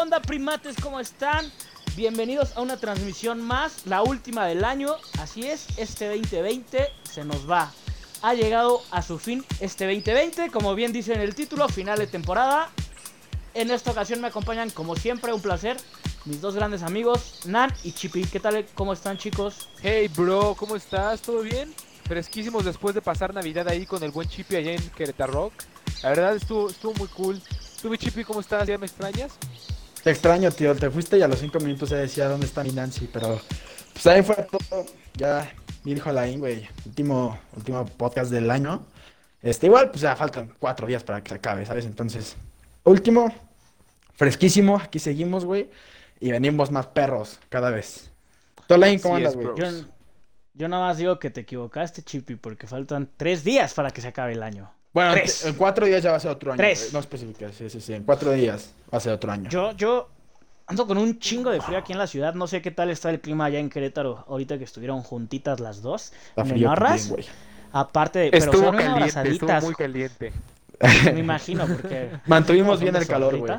onda, primates? ¿Cómo están? Bienvenidos a una transmisión más, la última del año. Así es, este 2020 se nos va. Ha llegado a su fin este 2020, como bien dice en el título, final de temporada. En esta ocasión me acompañan, como siempre, un placer, mis dos grandes amigos, Nan y Chippy. ¿Qué tal? ¿Cómo están, chicos? Hey, bro, ¿cómo estás? ¿Todo bien? Fresquísimos después de pasar Navidad ahí con el buen Chippy allá en Querétaro. La verdad estuvo, muy cool. ¿Tú, mi Chippy, cómo estás? ¿Ya me extrañas? Te extraño, tío. Te fuiste y a los cinco minutos ya decía dónde está mi Nancy, pero pues ahí fue todo. Ya mi hijo Alain, güey. Último, último podcast del año. Este, igual, pues ya faltan cuatro días para que se acabe, ¿sabes? Entonces, último, fresquísimo. Aquí seguimos, güey. Y venimos más perros cada vez. ¿Tú, Alain, cómo andas, güey? bro. Yo, yo nada más digo que te equivocaste, Chippy, porque faltan tres días para que se acabe el año. Bueno, Tres. en cuatro días ya va a ser otro año. Tres. No especificas, sí, sí, sí. En cuatro días va a ser otro año. Yo, yo ando con un chingo de frío aquí en la ciudad. No sé qué tal está el clima allá en Querétaro ahorita que estuvieron juntitas las dos. Está ¿Me frío narras? también, güey. Aparte de. Pero Estuvo caliente, estuvo muy caliente. Me imagino, porque. Mantuvimos bien el calor, güey.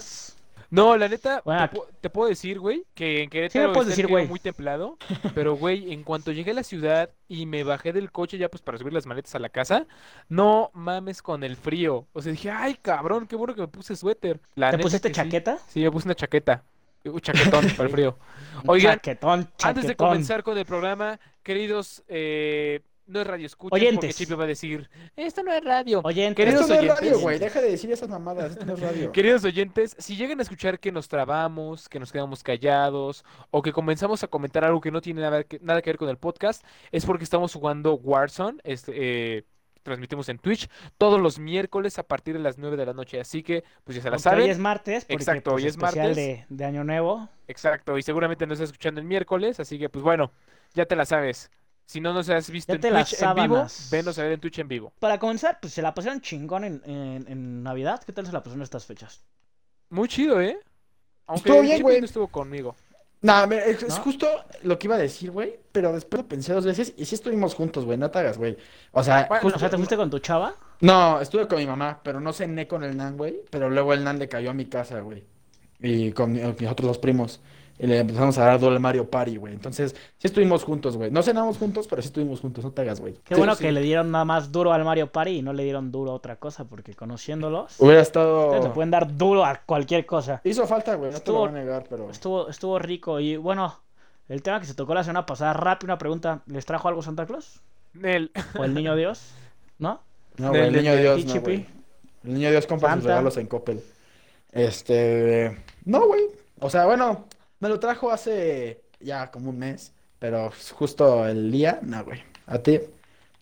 No, la neta, Bueno, te, pu- te puedo decir, güey, que en Sí Querétaro puedes el decir, güey. muy templado, pero, güey, en cuanto llegué a la ciudad y me bajé del coche ya pues para subir las maletas a la casa, no mames con el frío. O sea, dije, ay, cabrón, qué bueno que me puse suéter. La ¿Te neta pusiste que sí. chaqueta? Sí, me puse una chaqueta. Un chaquetón para el frío. Oigan, chaquetón, Antes de chaquetón. comenzar con el programa, queridos, eh, no es radio escucha, porque Oyentes. Chipi va a decir, esto no es radio. Oyentes. Queridos Esto no es oyentes. radio, güey. Deja de decir esas mamadas. Esto no es radio. Queridos oyentes, si llegan a escuchar que nos trabamos, que nos quedamos callados o que comenzamos a comentar algo que no tiene nada que, nada que ver con el podcast, es porque estamos jugando Warzone. Este, eh, transmitimos en Twitch todos los miércoles a partir de las 9 de la noche. Así que, pues ya se la Porque hoy saben. es martes, porque, Exacto, pues, hoy es especial martes. De, de Año Nuevo. Exacto, y seguramente nos estás escuchando el miércoles, así que, pues bueno, ya te la sabes. Si no nos has visto en Twitch en vivo, venos a ver en Twitch en vivo. Para comenzar, pues se la pasaron chingón en, en, en Navidad. ¿Qué tal se la pasaron estas fechas? Muy chido, ¿eh? Aunque Estuvo bien, güey. no estuvo conmigo. Nah, me- es, es ¿No? justo lo que iba a decir, güey. Pero después lo pensé dos veces y sí estuvimos juntos, güey. No te hagas, güey. O sea, Bueno, justo- O sea, ¿te fuiste con tu chava? No, estuve con mi mamá, pero no cené con el Nan, güey. Pero luego el Nan le cayó a mi casa, güey. Y con mi- mis otros dos primos. Y le empezamos a dar doble Mario Party, güey. Entonces, sí estuvimos juntos, güey. No cenamos juntos, pero sí estuvimos juntos. No te hagas, güey. Qué Sí, bueno sí. que le dieron nada más duro al Mario Party y no le dieron duro a otra cosa, porque conociéndolos, Hubiera estado... pueden dar duro a cualquier cosa. Hizo falta, güey. No te lo Estuvo- voy a negar, pero... Estuvo, estuvo rico. Y bueno, el tema que se tocó la semana pasada, rápido una pregunta. ¿Les trajo algo Santa Claus? Nel. ¿O el niño Dios? ¿No? No, güey, el niño Dios, Pichi no. El niño Dios compra sus Santa. regalos en Coppel. Este. No, güey. O sea, bueno, me lo trajo hace ya como un mes. Pero justo el día, no, güey. ¿A ti?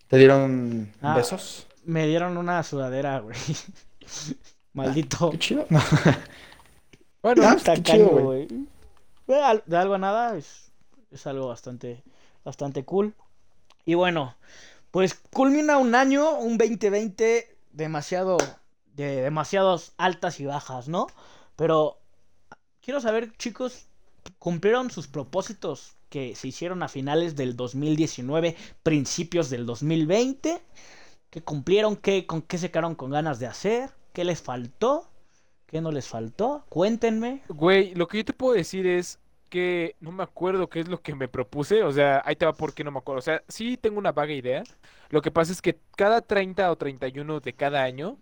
¿Te dieron Ah. besos? Me dieron una sudadera, güey. Maldito. Qué chido. No. Bueno, Ah, Tacaño, qué chido, güey. de algo a nada es, es algo bastante, bastante cool. Y bueno, pues culmina un año, un 2020 demasiado, de demasiadas altas y bajas, ¿no? Pero quiero saber, chicos, ¿cumplieron sus propósitos que se hicieron a finales del 2019, principios del 2020? ¿Qué cumplieron? ¿Qué, ¿Con qué se quedaron con ganas de hacer? ¿Qué les faltó? ¿Qué no les faltó? Cuéntenme. Güey, lo que yo te puedo decir es que no me acuerdo qué es lo que me propuse. O sea, ahí te va porque no me acuerdo. O sea, sí tengo una vaga idea. Lo que pasa es que cada 30 o 31 de cada año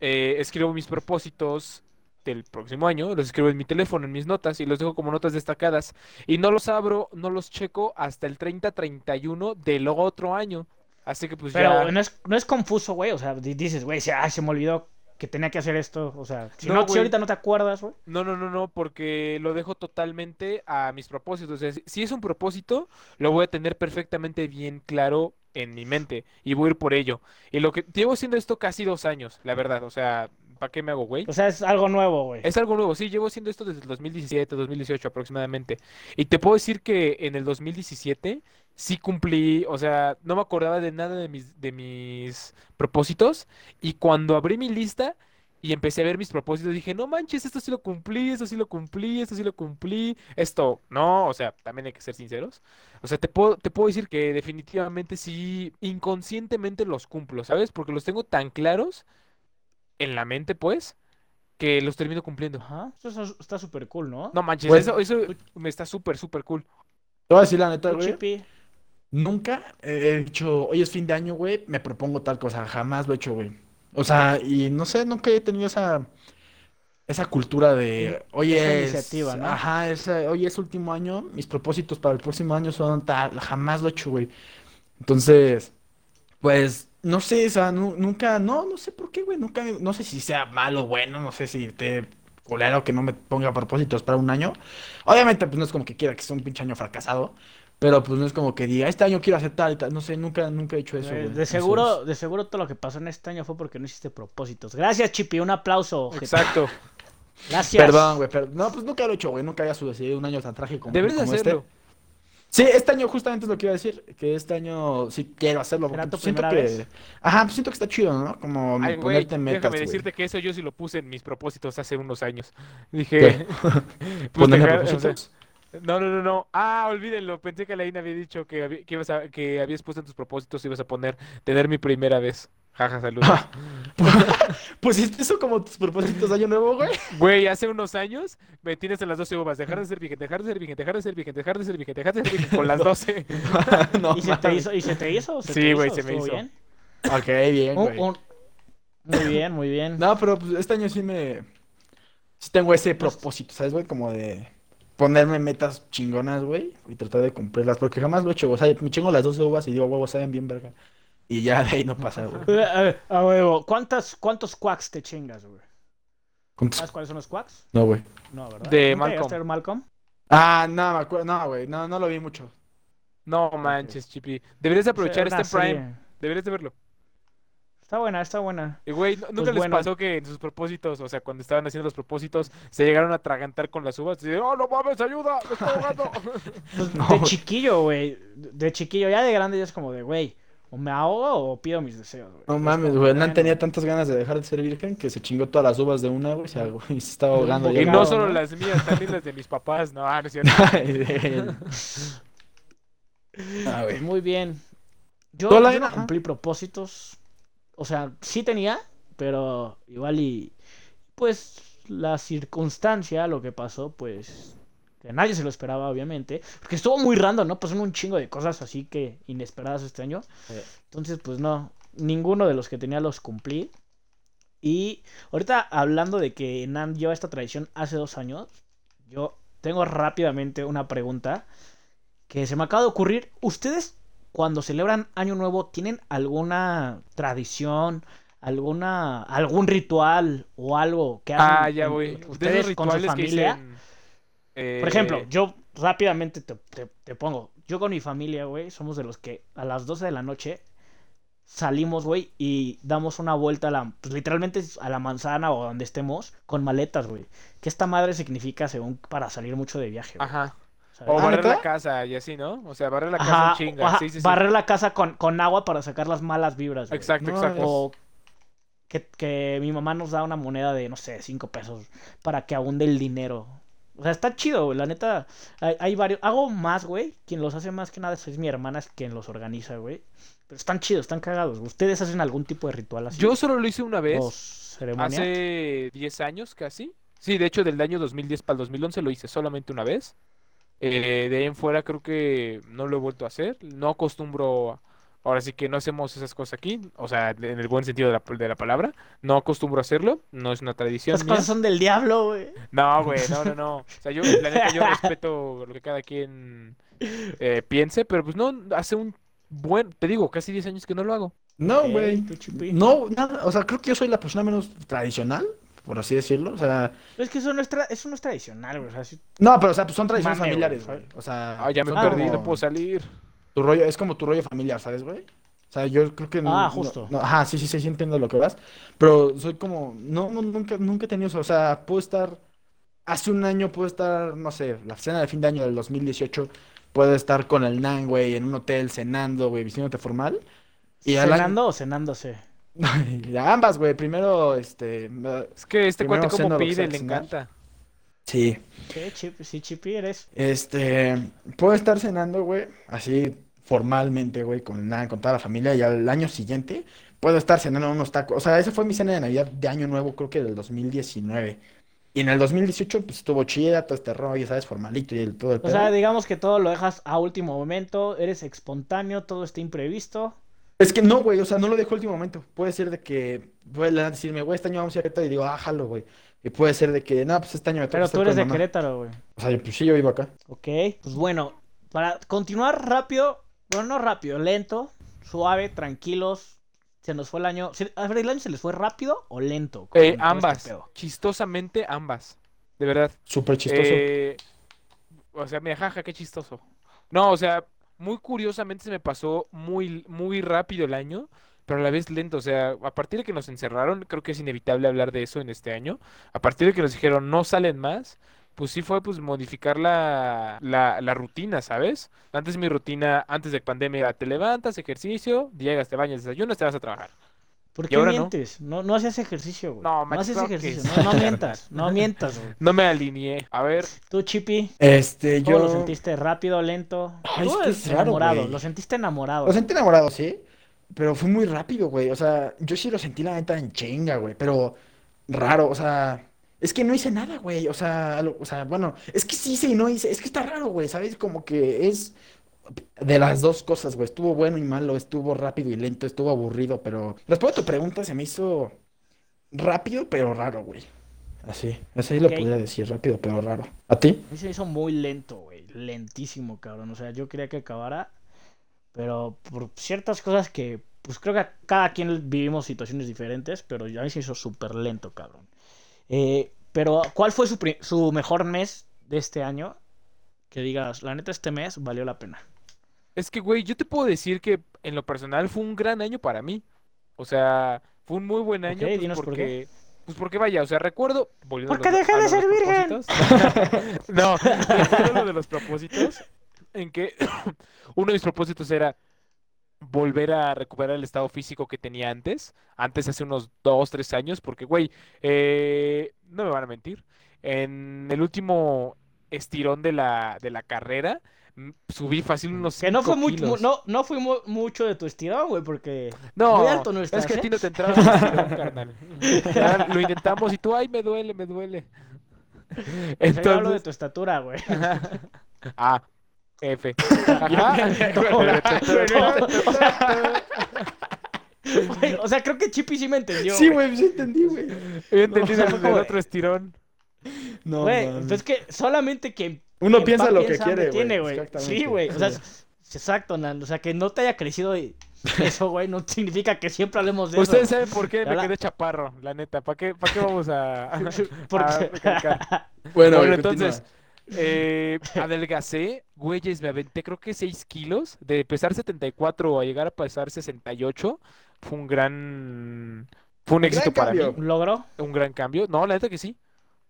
eh, escribo mis propósitos del próximo año. Los escribo en mi teléfono, en mis notas y los dejo como notas destacadas. Y no los abro, no los checo hasta el 30-31 del otro año. Así que pues Pero ya. no es, no es confuso, güey. O sea, di- dices, güey, se, ay, se me olvidó que tenía que hacer esto. O sea, si, No, no, si ahorita no te acuerdas, güey. No, no, no, no, porque lo dejo totalmente a mis propósitos. O sea, si es un propósito, lo voy a tener perfectamente bien claro en mi mente y voy a ir por ello. Y lo que llevo haciendo esto casi dos años, la verdad. O sea, ¿para qué me hago, güey? O sea, es algo nuevo, güey. Es algo nuevo, sí, llevo haciendo esto desde el 2017, 2018 aproximadamente. Y te puedo decir que en el 2017 sí cumplí, o sea, no me acordaba de nada de mis, de mis propósitos. Y cuando abrí mi lista y empecé a ver mis propósitos, dije, no manches, esto sí lo cumplí, esto sí lo cumplí, esto sí lo cumplí, esto no, o sea, también hay que ser sinceros. O sea, te puedo, te puedo decir que definitivamente sí, inconscientemente los cumplo, ¿sabes? Porque los tengo tan claros en la mente, pues, que los termino cumpliendo. Ajá. Eso es- está súper cool, ¿no? No manches, Güey. eso, eso me está súper, súper cool. Te voy a decir la neta, güey. Nunca he dicho, hoy es fin de año, güey, me propongo tal cosa. Jamás lo he hecho, güey. O sea, y no sé, nunca he tenido esa, esa cultura de, oye, Esa es, iniciativa, ¿no? ajá, esa, oye, es último año, mis propósitos para el próximo año son tal, jamás lo he hecho, güey. Entonces, pues, no sé, o sea, nu- nunca, no, no sé por qué, güey, nunca, no sé si sea malo o bueno, no sé si te culero que no me ponga propósitos para un año. Obviamente, pues no es como que quiera que sea un pinche año fracasado, pero pues no es como que diga, este año quiero hacer tal y tal, no sé, nunca, nunca he hecho eso, Eh, güey. De Entonces, seguro, de seguro todo lo que pasó en este año fue porque no hiciste propósitos. Gracias, Chippy. Un aplauso. ojete. Exacto. Gracias. Perdón, güey, pero no, pues nunca lo he hecho, güey, nunca había sucedido un año tan trágico como, Deberías de como este. hacerlo. Sí, este año justamente es lo que iba a decir, que este año sí quiero hacerlo, ¿Será porque tu pues, siento que, vez? ajá, pues siento que está chido, ¿no? Como Ay, ponerte metas, déjame decirte que eso yo sí lo puse en mis propósitos hace unos años. Dije, pues ¿Ponerme dejar- o sea, propósitos? no, no, no, no. Ah, olvídenlo. Pensé que Laina había dicho que, que, ibas a- que habías puesto en tus propósitos ibas a poner tener mi primera vez. Jaja, saludos. Pues eso como tus propósitos de año nuevo, güey. Güey, hace unos años me tienes en las 12 uvas. Dejar de ser virgen, dejar de ser virgen, dejar de ser virgen, dejar de ser virgen, dejar de ser virgen con las 12. No, ¿Y se te hizo? ¿Y se te hizo? ¿Se Sí, te güey, hizo? se me ¿Estuvo hizo. bien? Ok, bien, Un- güey. un- Muy bien, muy bien. No, pero pues este año sí me... Sí tengo ese Pues propósito, ¿sabes, güey? Como de ponerme metas chingonas, güey, y tratar de cumplirlas, porque jamás lo he hecho, güey. O sea, me chingo las 12 uvas y digo, huevos, saben bien, verga. Y ya de ahí no pasa, güey. Eh, A ver, a huevo, ¿cuántas, ¿cuántos quacks te chingas, güey? ¿Cuántos? ¿Sabes cuáles son los quacks? No, güey. No, ¿verdad? De ¿Nunca Malcolm. llegaste a ver Malcolm? Ah, no, me acuerdo, no, güey, no, no lo vi mucho. No manches, Chipi. Deberías aprovechar este Prime. Deberías de verlo. Está buena, está buena. Y, güey, ¿nu- ¿nunca Pues les bueno. pasó que en sus propósitos, o sea, cuando estaban haciendo los propósitos, se llegaron a atragantar con las uvas? Y de, oh, no mames, ayuda, me estoy ahogando. Pues, No, de chiquillo, güey. De chiquillo, ya de grande ya es como de, güey, o me ahogo o pido mis deseos, güey. No Es mames, güey. Bueno. tenía tantas ganas de dejar de ser virgen que se chingó todas las uvas de una, güey, y se estaba ahogando. Y no solo ¿no? las mías, también las de mis papás. No, ah, no es cierto. Ah, güey. Muy bien. Yo, ¿Tú, yo no cumplí propósitos. O sea, sí tenía, pero igual y pues la circunstancia, lo que pasó, pues que nadie se lo esperaba, obviamente, porque estuvo muy random, ¿no? Pasaron un chingo de cosas así que inesperadas este año. Sí. Entonces, pues no, ninguno de los que tenía los cumplí. Y ahorita hablando de que Nan lleva esta tradición hace dos años, yo tengo rápidamente una pregunta que se me acaba de ocurrir. ¿Ustedes cuando celebran Año Nuevo tienen alguna tradición, alguna algún ritual o algo que hacen Ah, ya. De ustedes esos con su rituales que familia? dicen. Eh, Por ejemplo, yo rápidamente te, te- te pongo. Yo con mi familia, güey, somos de los que a las 12 de la noche salimos, güey, y damos una vuelta a la, pues literalmente a la manzana o donde estemos con maletas, güey. Que esta madre significa según para salir mucho de viaje, güey, Ajá. ¿sabes? O Ah, barrer la casa y así, ¿no? O sea, barrer la casa Ajá, en chinga. ajá, Sí, sí, sí. barrer la casa con, con agua para sacar las malas vibras, güey. Exacto, No, exacto. O que, que mi mamá nos da una moneda de, no sé, 5 pesos para que abunde el dinero. O sea, está chido, güey. La neta, hay, hay varios. Hago más, güey. Quien los hace más que nada es mi hermana, es quien los organiza, güey. Pero están chidos, están cagados. ¿Ustedes hacen algún tipo de ritual así? Yo solo lo hice una vez. Hace 10 años casi. Sí, de hecho, del año 2010 para el 2011 lo hice solamente una vez. Eh, de ahí en fuera creo que no lo he vuelto a hacer. No acostumbro. Ahora sí que no hacemos esas cosas aquí. O sea, en el buen sentido de la, de la palabra. No acostumbro a hacerlo. No es una tradición Las mía. cosas son del diablo, güey. No, güey, no, no, no. O sea, yo, la neta, yo respeto lo que cada quien eh, piense. Pero pues no, hace un buen. Te digo, casi 10 años que no lo hago. No, güey. Chupi. No, nada. O sea, creo que yo soy la persona menos tradicional, por así decirlo. O sea, Es que eso no es, tra- eso no es tradicional, güey. O sea, sí- no, pero o sea, pues son tradiciones Mame, familiares, güey. O sea, Ah, ya me perdí, como no puedo salir. Tu rollo, es como tu rollo familiar, ¿sabes, güey? O sea, yo creo que no, Ah, no- justo. no, ajá, sí, sí, sí, sí entiendo lo que vas. Pero soy como, no, no, nunca, nunca he tenido eso. O sea, puedo estar, hace un año puedo estar, no sé, la cena de fin de año del 2018, puedo estar con el Nan, güey, en un hotel cenando, güey, vistiéndote formal. Y al año- ¿Cenando o cenándose? Ambas, güey. Primero, este. me- Es que este Primero cuate ceno como lo que pide, sea le cenar. encanta. Sí. ¿Qué, Chip? Sí, Chipi eres. Este. Puedo estar cenando, güey. Así formalmente, güey, con, con toda la familia. Y al año siguiente puedo estar cenando unos tacos. O sea, esa fue mi cena de Navidad de Año Nuevo, creo que del 2019. Y en el 2018, pues estuvo chida, todo este rollo, ¿sabes? Formalito y el, todo el O sea, pedo. digamos que todo lo dejas a último momento, eres espontáneo, todo está imprevisto. Es que no, güey, o sea, no lo dejo a último momento. Puede ser de que, la neta decirme, güey, este año vamos a ir a Querétaro y digo, ah, jalo, güey. Y puede ser de que, no, pues este año me toca Pero estar tú eres con de mamá. Querétaro, güey. O sea, pues sí, yo vivo acá. Ok, pues bueno, para continuar rápido, bueno, no rápido, lento, suave, tranquilos. Se nos fue el año. ¿se- A ver, ¿el año se les fue rápido o lento? Eh, este ambas. pedo? Chistosamente, ambas. De verdad. Súper chistoso. Eh, o sea, mira, jaja, qué chistoso. No, o sea, muy curiosamente se me pasó muy, muy rápido el año, pero a la vez lento. O sea, a partir de que nos encerraron, creo que es inevitable hablar de eso en este año. A partir de que nos dijeron no salen más, pues sí fue pues modificar la, la, la rutina, ¿sabes? Antes mi rutina, antes de pandemia, era te levantas, ejercicio, llegas, te bañas, desayunas, te vas a trabajar. ¿Por qué no. mientes? No, no hacías ejercicio, güey. No, No, que ejercicio. No, mientas. No mientas, güey. No me alineé. A ver, Tú, Chippy, Este, ¿cómo yo. lo sentiste? ¿Rápido, lento? Ay, es que es raro, enamorado, güey. lo sentiste enamorado. Lo sentí enamorado, sí. Pero fue muy rápido, güey. O sea, yo sí lo sentí la neta en chinga, güey. Pero raro, o sea. Es que no hice nada, güey. O sea, lo- o sea, bueno, es que sí hice y no hice. Es que está raro, güey. ¿Sabes? Como que es de las dos cosas, güey. Estuvo bueno y malo, estuvo rápido y lento, estuvo aburrido, pero. Después de tu pregunta se me hizo rápido, pero raro, güey. Así, así lo Ok. podría decir, rápido, pero raro. ¿A ti? A mí se me hizo muy lento, güey. Lentísimo, cabrón. O sea, yo quería que acabara. Pero por ciertas cosas que, pues creo que cada quien vivimos situaciones diferentes. Pero a mí se hizo súper lento, cabrón. Eh, pero, ¿cuál fue su, su mejor mes de este año? Que digas, la neta, este mes valió la pena. Es que, güey, yo te puedo decir que en lo personal fue un gran año para mí. O sea, fue un muy buen año. Ok, pues, dinos por porque, pues porque vaya, o sea, recuerdo. Porque dejé de ser virgen. no, recuerdo lo de los propósitos. En que uno de mis propósitos era volver a recuperar el estado físico que tenía antes. Antes, hace unos dos, tres años. Porque, güey, eh, no me van a mentir. En el último estirón de la, de la carrera. mm, Subí fácil unos Que no fue 5 mucho, no, no mu- mucho de tu estirón, güey, porque No, muy alto no es estás, que a ¿eh? ti no te entraba el estirón, carnal. Ya lo intentamos y tú, ay, me duele, me duele. Yo hablo de Entonces, tu estatura, güey. ah, F. O sea, creo que Chippy sí me entendió. Sí, güey. sí entendí, güey. He entendido No, fue el, otro estirón. No, Güey, mames. pues es que solamente que Uno quien piensa lo que quiere, güey. Sí, güey. O sea, exacto, Nan. O sea, que no te haya crecido y- eso, güey, no significa que siempre hablemos de Ustedes eso. saben por qué me Habla- quedé chaparro, la neta. ¿Para qué, para qué vamos a, a Porque- recalcar? Bueno, entonces, continúa. Eh, adelgacé, güeyes, me aventé creo que 6 kilos. De pesar 74 a llegar a pesar 68, fue un gran... Fue un éxito para mí. cambio. ¿Un logro? Un gran cambio. No, la neta que sí.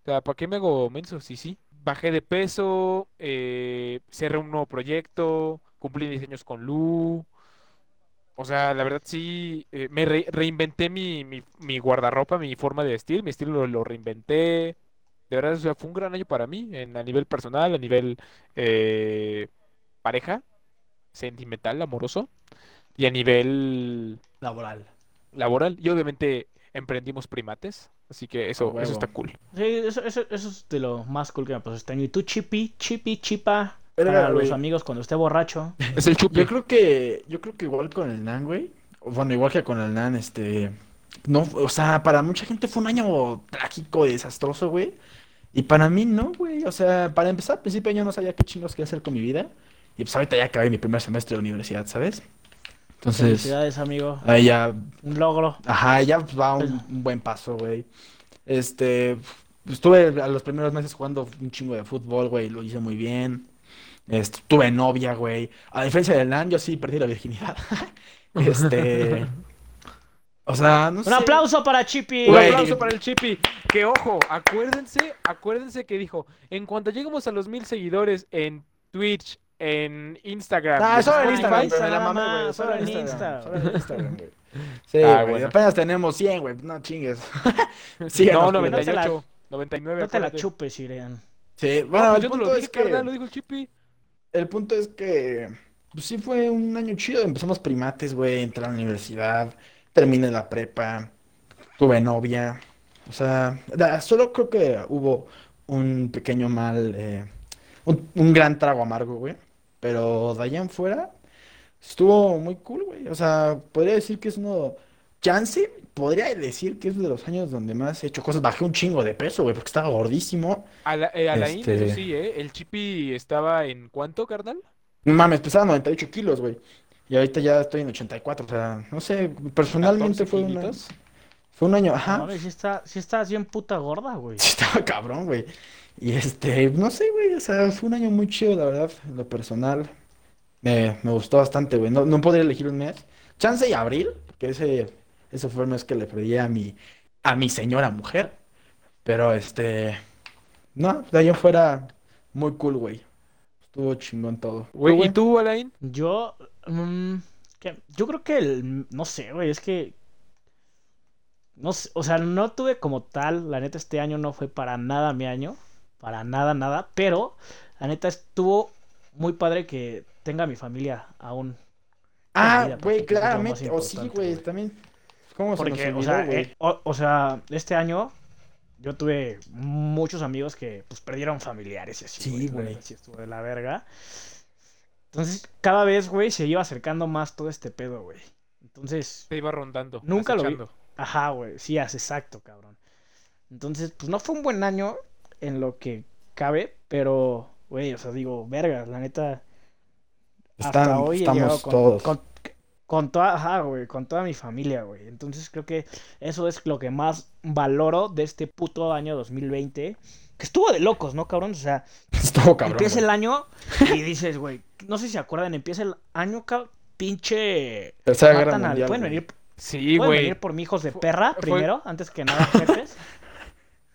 O sea, ¿para qué me hago menso? Sí, sí. Bajé de peso, eh, cerré un nuevo proyecto, cumplí diseños con Lu. O sea, la verdad sí, eh, me re- reinventé mi, mi, mi guardarropa, mi forma de vestir, mi estilo lo, lo reinventé. De verdad, o sea, fue un gran año para mí, en, a nivel personal, a nivel eh, pareja, sentimental, amoroso, y a nivel Laboral. laboral. Y obviamente emprendimos primates, así que eso, eso está cool. Sí, eso, eso, eso es de lo más cool que me pasó este año. Y tú, Chippy, Chippy, Chipa, Verga, para los güey. amigos cuando esté borracho. Es el chupi. Yo creo que, yo creo que igual con el NAN, güey. Bueno, igual que con el NAN, este. No, o sea, para mucha gente fue un año trágico, desastroso, güey. Y para mí no, güey. O sea, para empezar, al principio yo no sabía qué chingos quería hacer con mi vida. Y pues ahorita ya acabé mi primer semestre de universidad, ¿sabes? Entonces, Felicidades, amigo. ahí ya Un logro. Ajá, ya pues, va un, un buen paso, güey. Este, pues, estuve a los primeros meses jugando un chingo de fútbol, güey, lo hice muy bien. Este, tuve novia, güey. A diferencia del LAN, yo sí perdí la virginidad. Este, o sea, no Un sé. aplauso para Chippy. Un Güey. aplauso para el Chippy. Que ojo, acuérdense, acuérdense que dijo, en cuanto lleguemos a los mil seguidores en Twitch, en Instagram, Ah, solo en Instagram, me la mamé, solo en Instagram, Insta. solo en Instagram, güey. Sí, Ah, güey, bueno. apenas tenemos 100, güey, no chingues. no, Síganos, güey. 98, 99, No te la acuérdate. chupes, Irean. Sí, No, bueno, pues el yo no punto lo es dije, que... carnal, lo dijo el Chippy. El punto es que, pues sí fue un año chido. Empezamos primates, güey, entré a la universidad. Terminé la prepa, tuve novia. O sea, da- solo creo que hubo un pequeño mal, eh, un, un gran trago amargo, güey. Pero de allá en fuera estuvo muy cool, güey. O sea, podría decir que es uno. Chance, podría decir que es de los años donde más he hecho cosas. Bajé un chingo de peso, güey, porque estaba gordísimo. Ala- eh, Alain, Este- eso sí, ¿eh? El Chippy estaba en ¿cuánto, carnal? No mames, pesaba 98 kilos, güey. Y ahorita ya estoy en 84. O sea, no sé, personalmente 14 fue una, kilitos. fue un año, No ajá. mames, sí, está, sí estás bien puta gorda, güey. Sí, estaba cabrón, güey. Y este, no sé, güey, o sea, fue un año muy chido, la verdad, en lo personal. Me, me gustó bastante, güey. No, no podría elegir un mes. Chance y abril, porque ese, ese fue el mes que le pedí a mi, a mi señora mujer. Pero este, no, de ahí en fuera, muy cool, güey. Estuvo chingón todo. ¿Tú, Güey, ¿y güey? tú, Alain? Yo, mm, ¿qué? yo creo que el, no sé, güey, es que, no sé, o sea, no tuve como tal, la neta este año no fue para nada mi año, para nada, nada, pero la neta estuvo muy padre que tenga mi familia aún. Ah, güey, claramente. O sí, güey, también. ¿Cómo se nos Porque, o sea, eh, o, o sea, este año yo tuve muchos amigos que pues perdieron familiares y así, Sí, güey. la güey. neta sí estuvo de la verga. Entonces, cada vez, güey, se iba acercando más todo este pedo, güey. Entonces, Te iba rondando, Nunca lo vi. acechando. ajá, güey, sí, es exacto, cabrón. Entonces, pues no fue un buen año en lo que cabe, pero, güey, o sea, digo, verga, la neta, hasta Están- hoy he llegado estamos con, todos. con, con toda, ajá, güey, con toda mi familia, güey. Entonces creo que eso es lo que más valoro de este puto año 2020. Que estuvo de locos, ¿no, cabrón? O sea, Estuvo cabrón, empieza güey. el año y dices, güey, no sé si se acuerdan, empieza el año, cabrón, pinche... Tercera Guerra Mundial, Pueden venir, Sí, pueden güey. venir por mi hijos de Fue- perra fue- primero, antes que nada, jefes.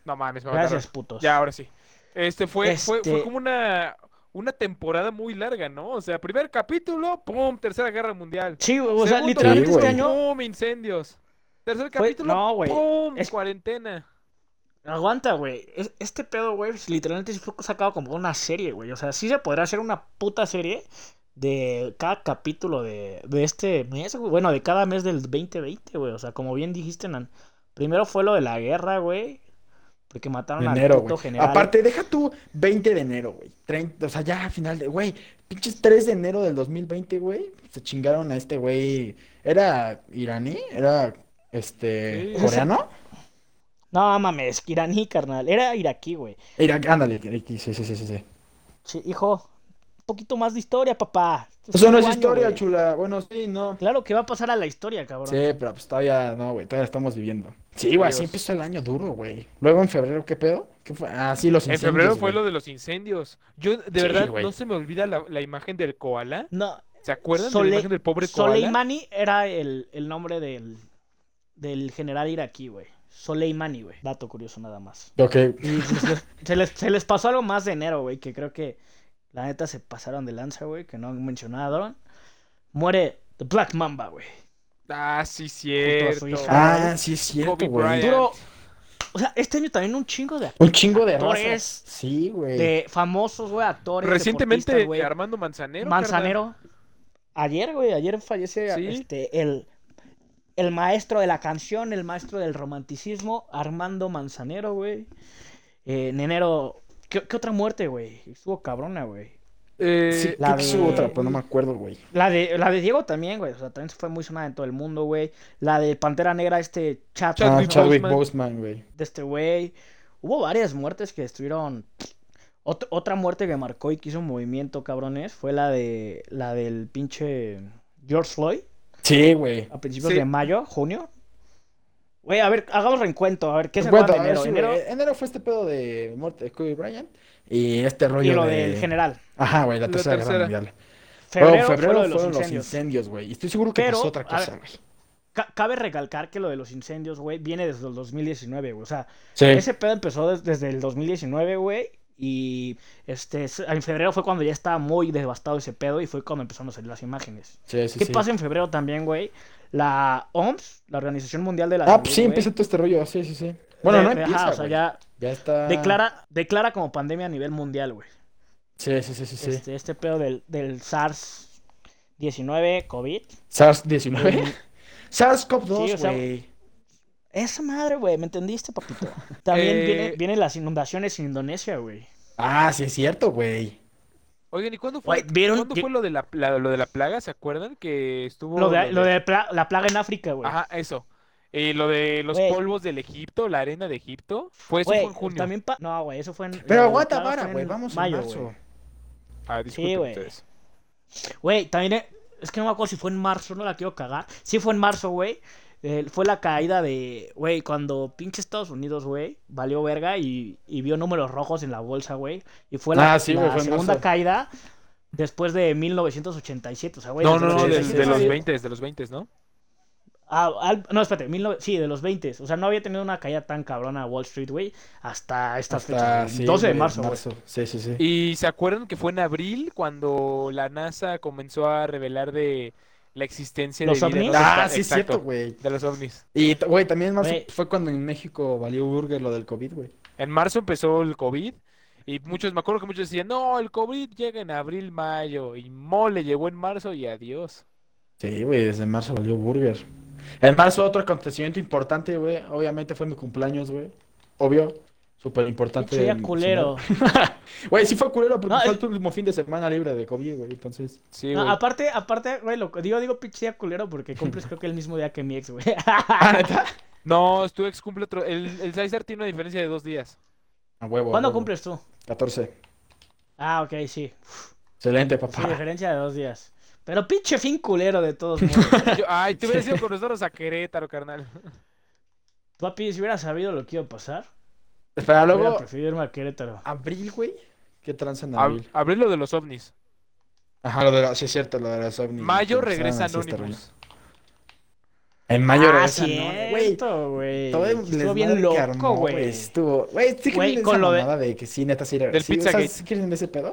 No mames, me Gracias, mataron. putos. Ya, ahora sí. Este fue, fue, fue Este- como una, una temporada muy larga, ¿no? O sea, primer capítulo, pum, tercera guerra mundial. Sí, güey, o sea, literalmente Sí, este año... Pum, incendios. Tercer Fue- capítulo, no, güey. pum, Es- cuarentena. Aguanta, güey. Es- Este pedo, güey, pues, literalmente sí fue sacado como una serie, güey. O sea, sí se podrá hacer una puta serie de cada capítulo de, de este mes, güey. Bueno, de cada mes del 2020, güey. O sea, como bien dijiste, Nan. Primero fue lo de la guerra, güey. Porque mataron De al enero, puto güey. general. Aparte, deja tú 20 de enero, güey. 30, o sea, ya a final de, güey, pinches 3 de enero del 2020, güey. Se chingaron a este güey. ¿Era iraní? ¿Era, este, Sí. coreano? No mames, iraní, carnal. Era iraquí, güey. Ira- ándale, iraquí, sí, sí, sí, sí, sí. Hijo, un poquito más de historia, papá. Eso no es historia, güey. chula. Bueno, sí, no. Claro que va a pasar a la historia, cabrón. Sí, pero pues todavía, no, güey, todavía estamos viviendo. Sí, güey, así empezó el año duro, güey. Luego en febrero, ¿qué pedo? ¿Qué fue? Ah, sí, los En incendios, febrero fue lo de los incendios. Yo, de Sí, verdad, güey. no se me olvida la, la imagen del koala. No, ¿Se acuerdan de Sole- la imagen del pobre koala? Soleimani era el, el nombre del, del general iraquí, güey. Soleimani, güey. Dato curioso nada más. Ok, Y se, les, se les pasó algo más de enero, güey, que creo que la neta se pasaron de lanza, güey, que no han mencionado. Muere The Black Mamba, güey. Ah, sí, cierto. su hija. Ah, sí es cierto, güey. Duró. O sea, este año también un chingo de, Un chingo de Actores raza. Sí, güey. de famosos, güey, actores. Recientemente. Armando Manzanero. Manzanero. Ayer, güey, ayer fallece Sí. este, el, el maestro de la canción, el maestro del romanticismo, Armando Manzanero, güey. Eh, en enero, ¿qué, qué otra muerte, güey? Estuvo cabrona, güey. Eh, Sí, la de- otra, pero no me acuerdo, güey. La de, la de Diego también, güey. O sea, también fue muy sonada en todo el mundo, güey. La de Pantera Negra, este chat Ah, Chadwick Chadwick Boseman. Boseman, güey. de este güey. Hubo varias muertes que estuvieron. Ot- otra muerte que marcó y que hizo un movimiento, cabrones, fue la de la del pinche George Floyd Sí, güey. a principios Sí. de mayo, junio. Güey, a ver, hagamos reencuentro, a ver, ¿qué se Bueno, de ver, enero? sí, enero fue este pedo de muerte de Kobe Bryant y este y rollo lo de... del general. Ajá, güey, la La tercera, guerra mundial. Febrero, fue febrero lo de los fueron los incendios. güey. Y estoy seguro que Pero, pasó otra cosa, güey. Ca- cabe recalcar que lo de los incendios, güey, viene desde el 2019, güey. O sea, Sí. ese pedo empezó des- desde el 2019, güey. Y este, en febrero fue cuando ya estaba muy devastado ese pedo y fue cuando empezaron a salir las imágenes. Sí, sí, ¿Qué sí. pasa en febrero también, güey? La OMS, la Organización Mundial de la Ah, Salud, pues sí, güey, empieza todo este rollo. Sí, sí, sí. Bueno, de- no de- ajá, empieza, o sea, ya Ya está... declara, declara como pandemia a nivel mundial, güey. Sí, sí, sí, sí. sí. Este, este pedo del, del SARS-19, COVID. SARS-19. SARS-CoV-2, Sí, o sea, güey. Esa madre, güey, ¿me entendiste, papito? También Eh, viene- vienen las inundaciones en Indonesia, güey. Ah, sí es cierto, güey. Oigan, ¿y cuándo fue, Güey, ¿vieron ¿cuándo que- fue lo de la, la- lo de la plaga? ¿Se acuerdan? Que estuvo Lo de, lo de pla- la plaga en África, güey. Ajá, eso. Y lo de los polvos del Egipto, la arena de Egipto. Fue eso Güey, fue en junio. también pa- No, güey, eso fue en... Pero aguanta vara, güey. Vamos mayo, en marzo. güey. Ah, disculpen güey. ustedes. Güey, también eh, es que no me acuerdo si fue en marzo, no la quiero cagar. Sí fue en marzo, güey. Eh, fue la caída de, güey, cuando pinche Estados Unidos, güey, valió verga y, y vio números rojos en la bolsa, güey. Y fue la, Ah, sí, la fue segunda marzo. caída después de 1987. O sea, güey, No, no, no, de, de los sí. 20, de los 20, ¿no? Ah, al- no, espérate, 19 sí, de los 20. O sea, no había tenido una caída tan cabrona Wall Street, güey, hasta estas Hasta, fechas. sí, 12 de marzo, güey. Sí, sí, sí. Y se acuerdan que fue en abril cuando la NASA comenzó a revelar de la existencia ¿Los de vida, ovnis? ¿no? Ah, sí, es cierto, güey. De los ovnis. Y, güey, también en marzo fue cuando en México valió burger lo del COVID, güey. En marzo empezó el COVID y muchos, me acuerdo que muchos decían, no, el COVID llega en abril, mayo y mole llegó en marzo y adiós. Sí, güey, desde marzo valió burger. En marzo otro acontecimiento importante, güey, obviamente fue mi cumpleaños, güey. Obvio, súper importante. Pinche día en- culero. Güey, sí fue culero, porque No, fue el último fin de semana libre de COVID, güey, entonces... Sí, No, aparte, aparte, güey, lo, digo, digo pinche día culero porque cumples creo que el mismo día que mi ex, güey. Ah, ¿neta? No, tu ex cumple otro. El, el César tiene una diferencia de dos días. A huevo. a ¿Cuándo huevo. cumples tú? 14. Ah, ok, sí. Excelente, Sí, papá. diferencia de dos días. Pero pinche fin culero de todos modos. Yo- ay, te hubieras ido con nosotros a Querétaro, carnal. Papi, si hubiera sabido lo que iba a pasar, Espera, luego... preferido irme a Querétaro. ¿Abril, güey? ¿Qué tranza en Ab- abril? Abril lo de los ovnis. Ajá, lo de la... Sí, es cierto, lo de las ovnis. Mayo que regresa Anonymous. En mayo ah, regresa Anonymous, güey. Estuvo bien que loco, güey. Estuvo... Güey, ¿sí creen con lo de- de que sí, neta, sí... Del sí, sea, ¿sí creen en ese pedo?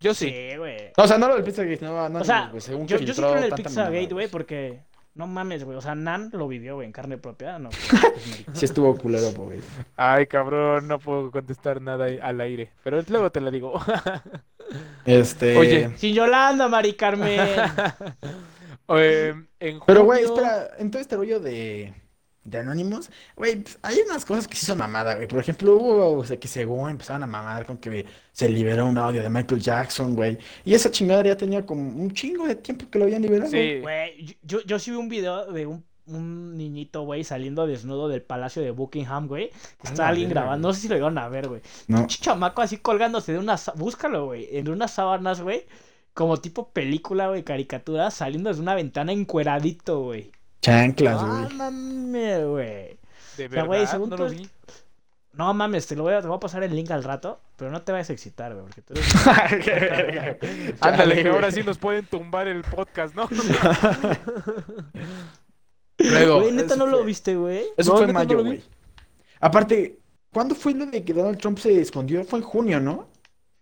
Yo sí. Sí, güey. No, o sea, no lo del Pizzagate, no, no, O sea, yo, que yo sí creo en el Pizzagate, güey, porque... No mames, güey. O sea, Nan lo vivió, güey, en carne propia. No, pues, Sí estuvo culero, güey. Ay, cabrón, no puedo contestar nada al aire. Pero luego te lo digo. Este... Oye. Sin Yolanda, Mari Carmen. Eh, en Pero, güey, espera, en todo este rollo de, de Anonymous, güey, pues, hay unas cosas que sí son mamadas, güey. Por ejemplo, hubo, o sea, que según empezaron a mamar con que se liberó un audio de Michael Jackson, güey. Y esa chingadera ya tenía como un chingo de tiempo que lo habían liberado. Sí. Güey, yo, yo sí vi un video de un, un niñito, güey, saliendo desnudo del palacio de Buckingham, güey. Está la alguien grabando. No sé si lo llegaron a ver, güey. No. Un chamaco así colgándose de unas. Búscalo, güey. En unas sábanas, güey. Como tipo película, güey, caricatura, saliendo desde una ventana encueradito, güey. Chanclas, Ah, güey. mames, güey. De sea, verdad, güey, según no tú lo vi. No mames, te lo voy a, te voy a pasar el link al rato, pero no te vayas a excitar, güey, porque tú eres... Ándale, que ahora sí nos pueden tumbar el podcast, ¿no? Luego, Güey, neta no lo viste, güey. Eso No, fue en no mayo, güey. Aparte, ¿cuándo fue lo de que Donald Trump se escondió? Fue en junio, ¿no?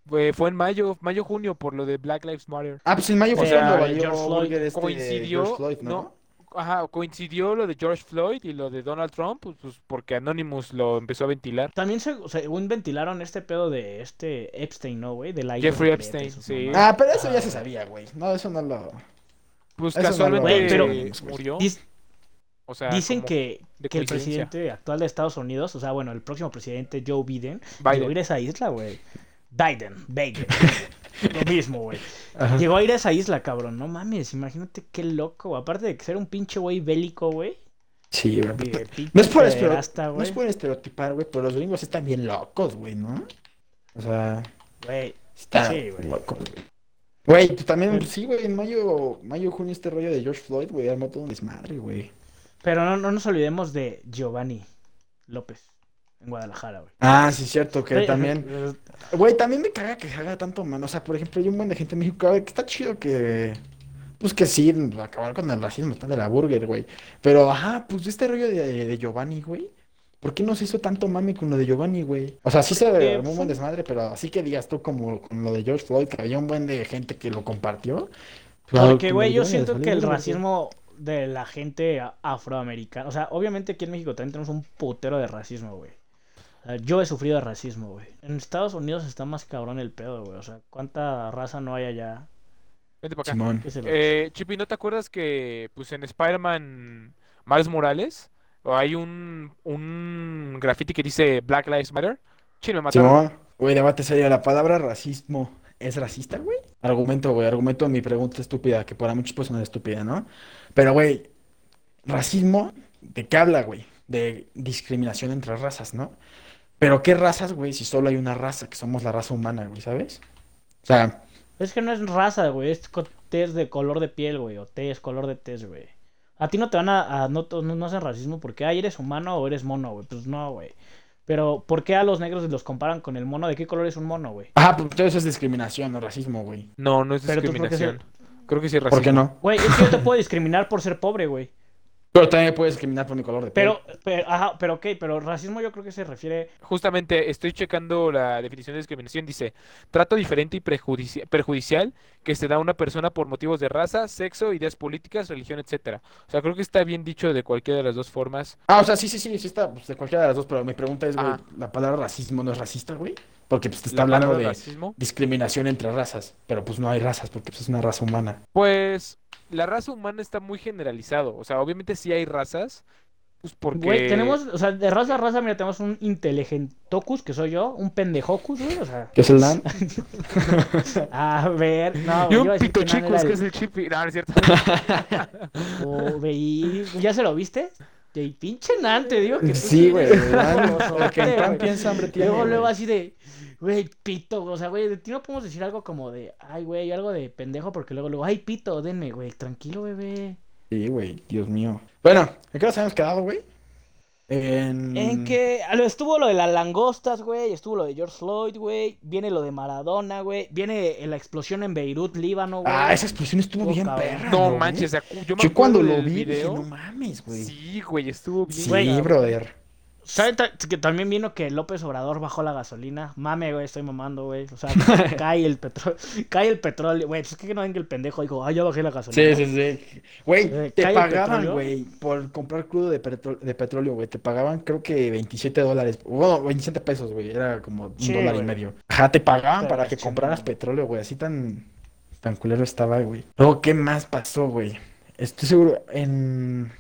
Fue, fue en mayo, mayo, junio, por lo de Black Lives Matter. Ah, pues en mayo O fue sea, cuando valió George Floyd este coincidió, George Floyd, ¿no? ¿no? Ajá, coincidió lo de George Floyd y lo de Donald Trump, pues, pues, porque Anonymous lo empezó a ventilar. También se- según ventilaron este pedo de este Epstein, ¿no, güey? Jeffrey Epstein, sí. Ah, pero eso ya se sabía, güey. No, eso no lo... Pues Eso no lo- casualmente Güey, pero- eh, murió. Dis- O sea, dicen que, el presidente actual de Estados Unidos, o sea, bueno, el próximo presidente Joe Biden, Biden. llegó a ir a esa isla, güey. Biden, Biden. Lo mismo, güey. Llegó a ir a esa isla, cabrón. No mames, imagínate qué loco. güey. Aparte de que ser un pinche güey bélico, güey. Sí, güey. No es por pederasta, estereotipar, no es güey. por estereotipar, güey, pero los gringos están bien locos, güey, ¿no? O sea, Güey, están Sí, güey. locos, güey. Güey, también, sí, güey, en mayo, mayo, junio este rollo de George Floyd, güey, armó todo un desmadre, güey. Pero no, no nos olvidemos de Giovanni López en Guadalajara, güey. Ah, sí, cierto, que Güey, también... eh, Güey, también me caga que se haga tanto, man. O sea, por ejemplo, hay un buen de gente en México güey, que está chido que. Pues que sí, acabar con el racismo está de la burger, güey. Pero, ajá, pues este rollo de, de Giovanni, güey. ¿Por qué no se hizo tanto mame con lo de Giovanni, güey? O sea, sí se armó un buen desmadre, pero así que digas tú como con lo de George Floyd, que había un buen de gente que lo compartió. pues, Porque, güey, de yo Giovanni siento que el racismo de la gente afroamericana, o sea, obviamente aquí en México también tenemos un putero de racismo, güey. Sea, yo he sufrido de racismo, güey. En Estados Unidos está más cabrón el pedo, güey. O sea, ¿cuánta raza no hay allá? Vente para acá. Simón. ¿Qué se lo- Eh, Chippy, ¿no te acuerdas que pues en Spider-Man Miles Morales hay un, un graffiti que dice Black Lives Matter? Sí, me mataron. Simón. Güey, debate serio. ¿La palabra racismo es racista, güey? Argumento, güey. Argumento a mi pregunta estúpida, que para muchos puede sonar estúpida, ¿no? Pero, güey, racismo, ¿de qué habla, güey? De discriminación entre razas, ¿no? Pero ¿qué razas, güey? Si solo hay una raza, que somos la raza humana, güey, ¿sabes? O sea, Es que no es raza, güey. Es tez de color de piel, güey. O tez, color de tez, güey. A ti no te van a. a- no, no, no hacen racismo porque, ay, eres humano o eres mono, güey. Pues no, güey. Pero, ¿por qué a los negros los comparan con el mono? ¿De qué color es un mono, güey? ah, pues todo eso es discriminación, no racismo, güey. No, no es Pero tú, ¿por qué se- discriminación. Creo que sí es ¿Por qué racismo. no? Güey, es que yo te puedo discriminar por ser pobre, güey. Pero también puedes discriminar por mi color de piel. Pero, pero, ajá, pero ok, pero racismo yo creo que se refiere. Justamente estoy checando la definición de discriminación. Dice, trato diferente y prejudici- perjudicial que se da a una persona por motivos de raza, sexo, ideas políticas, religión, etcétera. O sea, creo que está bien dicho de cualquiera de las dos formas. Ah, o sea, sí, sí, sí, sí está pues, de cualquiera de las dos, pero mi pregunta es, güey, Ajá. ¿la palabra racismo no es racista, güey? Porque pues te está La hablando de racismo. discriminación entre razas, pero pues no hay razas porque pues, es una raza humana. Pues la raza humana está muy generalizado. O sea, obviamente sí hay razas. Pues porque. Güey, tenemos, o sea, de raza a raza, mira, tenemos un inteligentocus, que soy yo, un pendejocus, güey, o sea. ¿Qué es el LAN? A ver, no, Y un a decir pito que Nan que es el chippy. No, no es cierto. Oh, veí- ¿Ya se lo viste? Y pinche Nan, te digo que Sí, güey, el LAN, Ojote, el que en pan güey. piensa hambre tiene. Luego, luego así de, güey, pito, o sea, güey, de ti no podemos decir algo como de, ay, güey, algo de pendejo, porque luego, luego, ay, pito, denme, güey, tranquilo, bebé. Sí, güey, Dios mío. Bueno, ¿en qué nos habíamos quedado, güey? En... En que lo- estuvo lo de las langostas, güey, estuvo lo de George Floyd, güey, viene lo de Maradona, güey, viene la explosión en Beirut, Líbano, güey. Ah, esa explosión estuvo Estuvo bien cabrón. perra, No güey. manches, yo me Yo cuando lo vi dije, video. no mames, güey. Sí, güey, estuvo bien. Sí, Güey. brother. ¿Saben que también vino que López Obrador bajó la gasolina? Mame, güey, estoy mamando, güey. O sea, cae el petróleo, cae el petróleo, güey. pues Es que no ven que el pendejo dijo, ay, ya bajé la gasolina. Sí, sí, sí. Güey, Eh, te ¿cae el pagaban, güey, por comprar crudo de, petróleo, güey. Te pagaban, creo que 27 dólares. Bueno, 27 pesos, güey. Era como un Sí, dólar y medio. Ajá, te pagaban Pero para que compraras petróleo, güey. Así tan, tan culero estaba, güey. Luego, ¿qué más pasó, güey? Estoy seguro, en...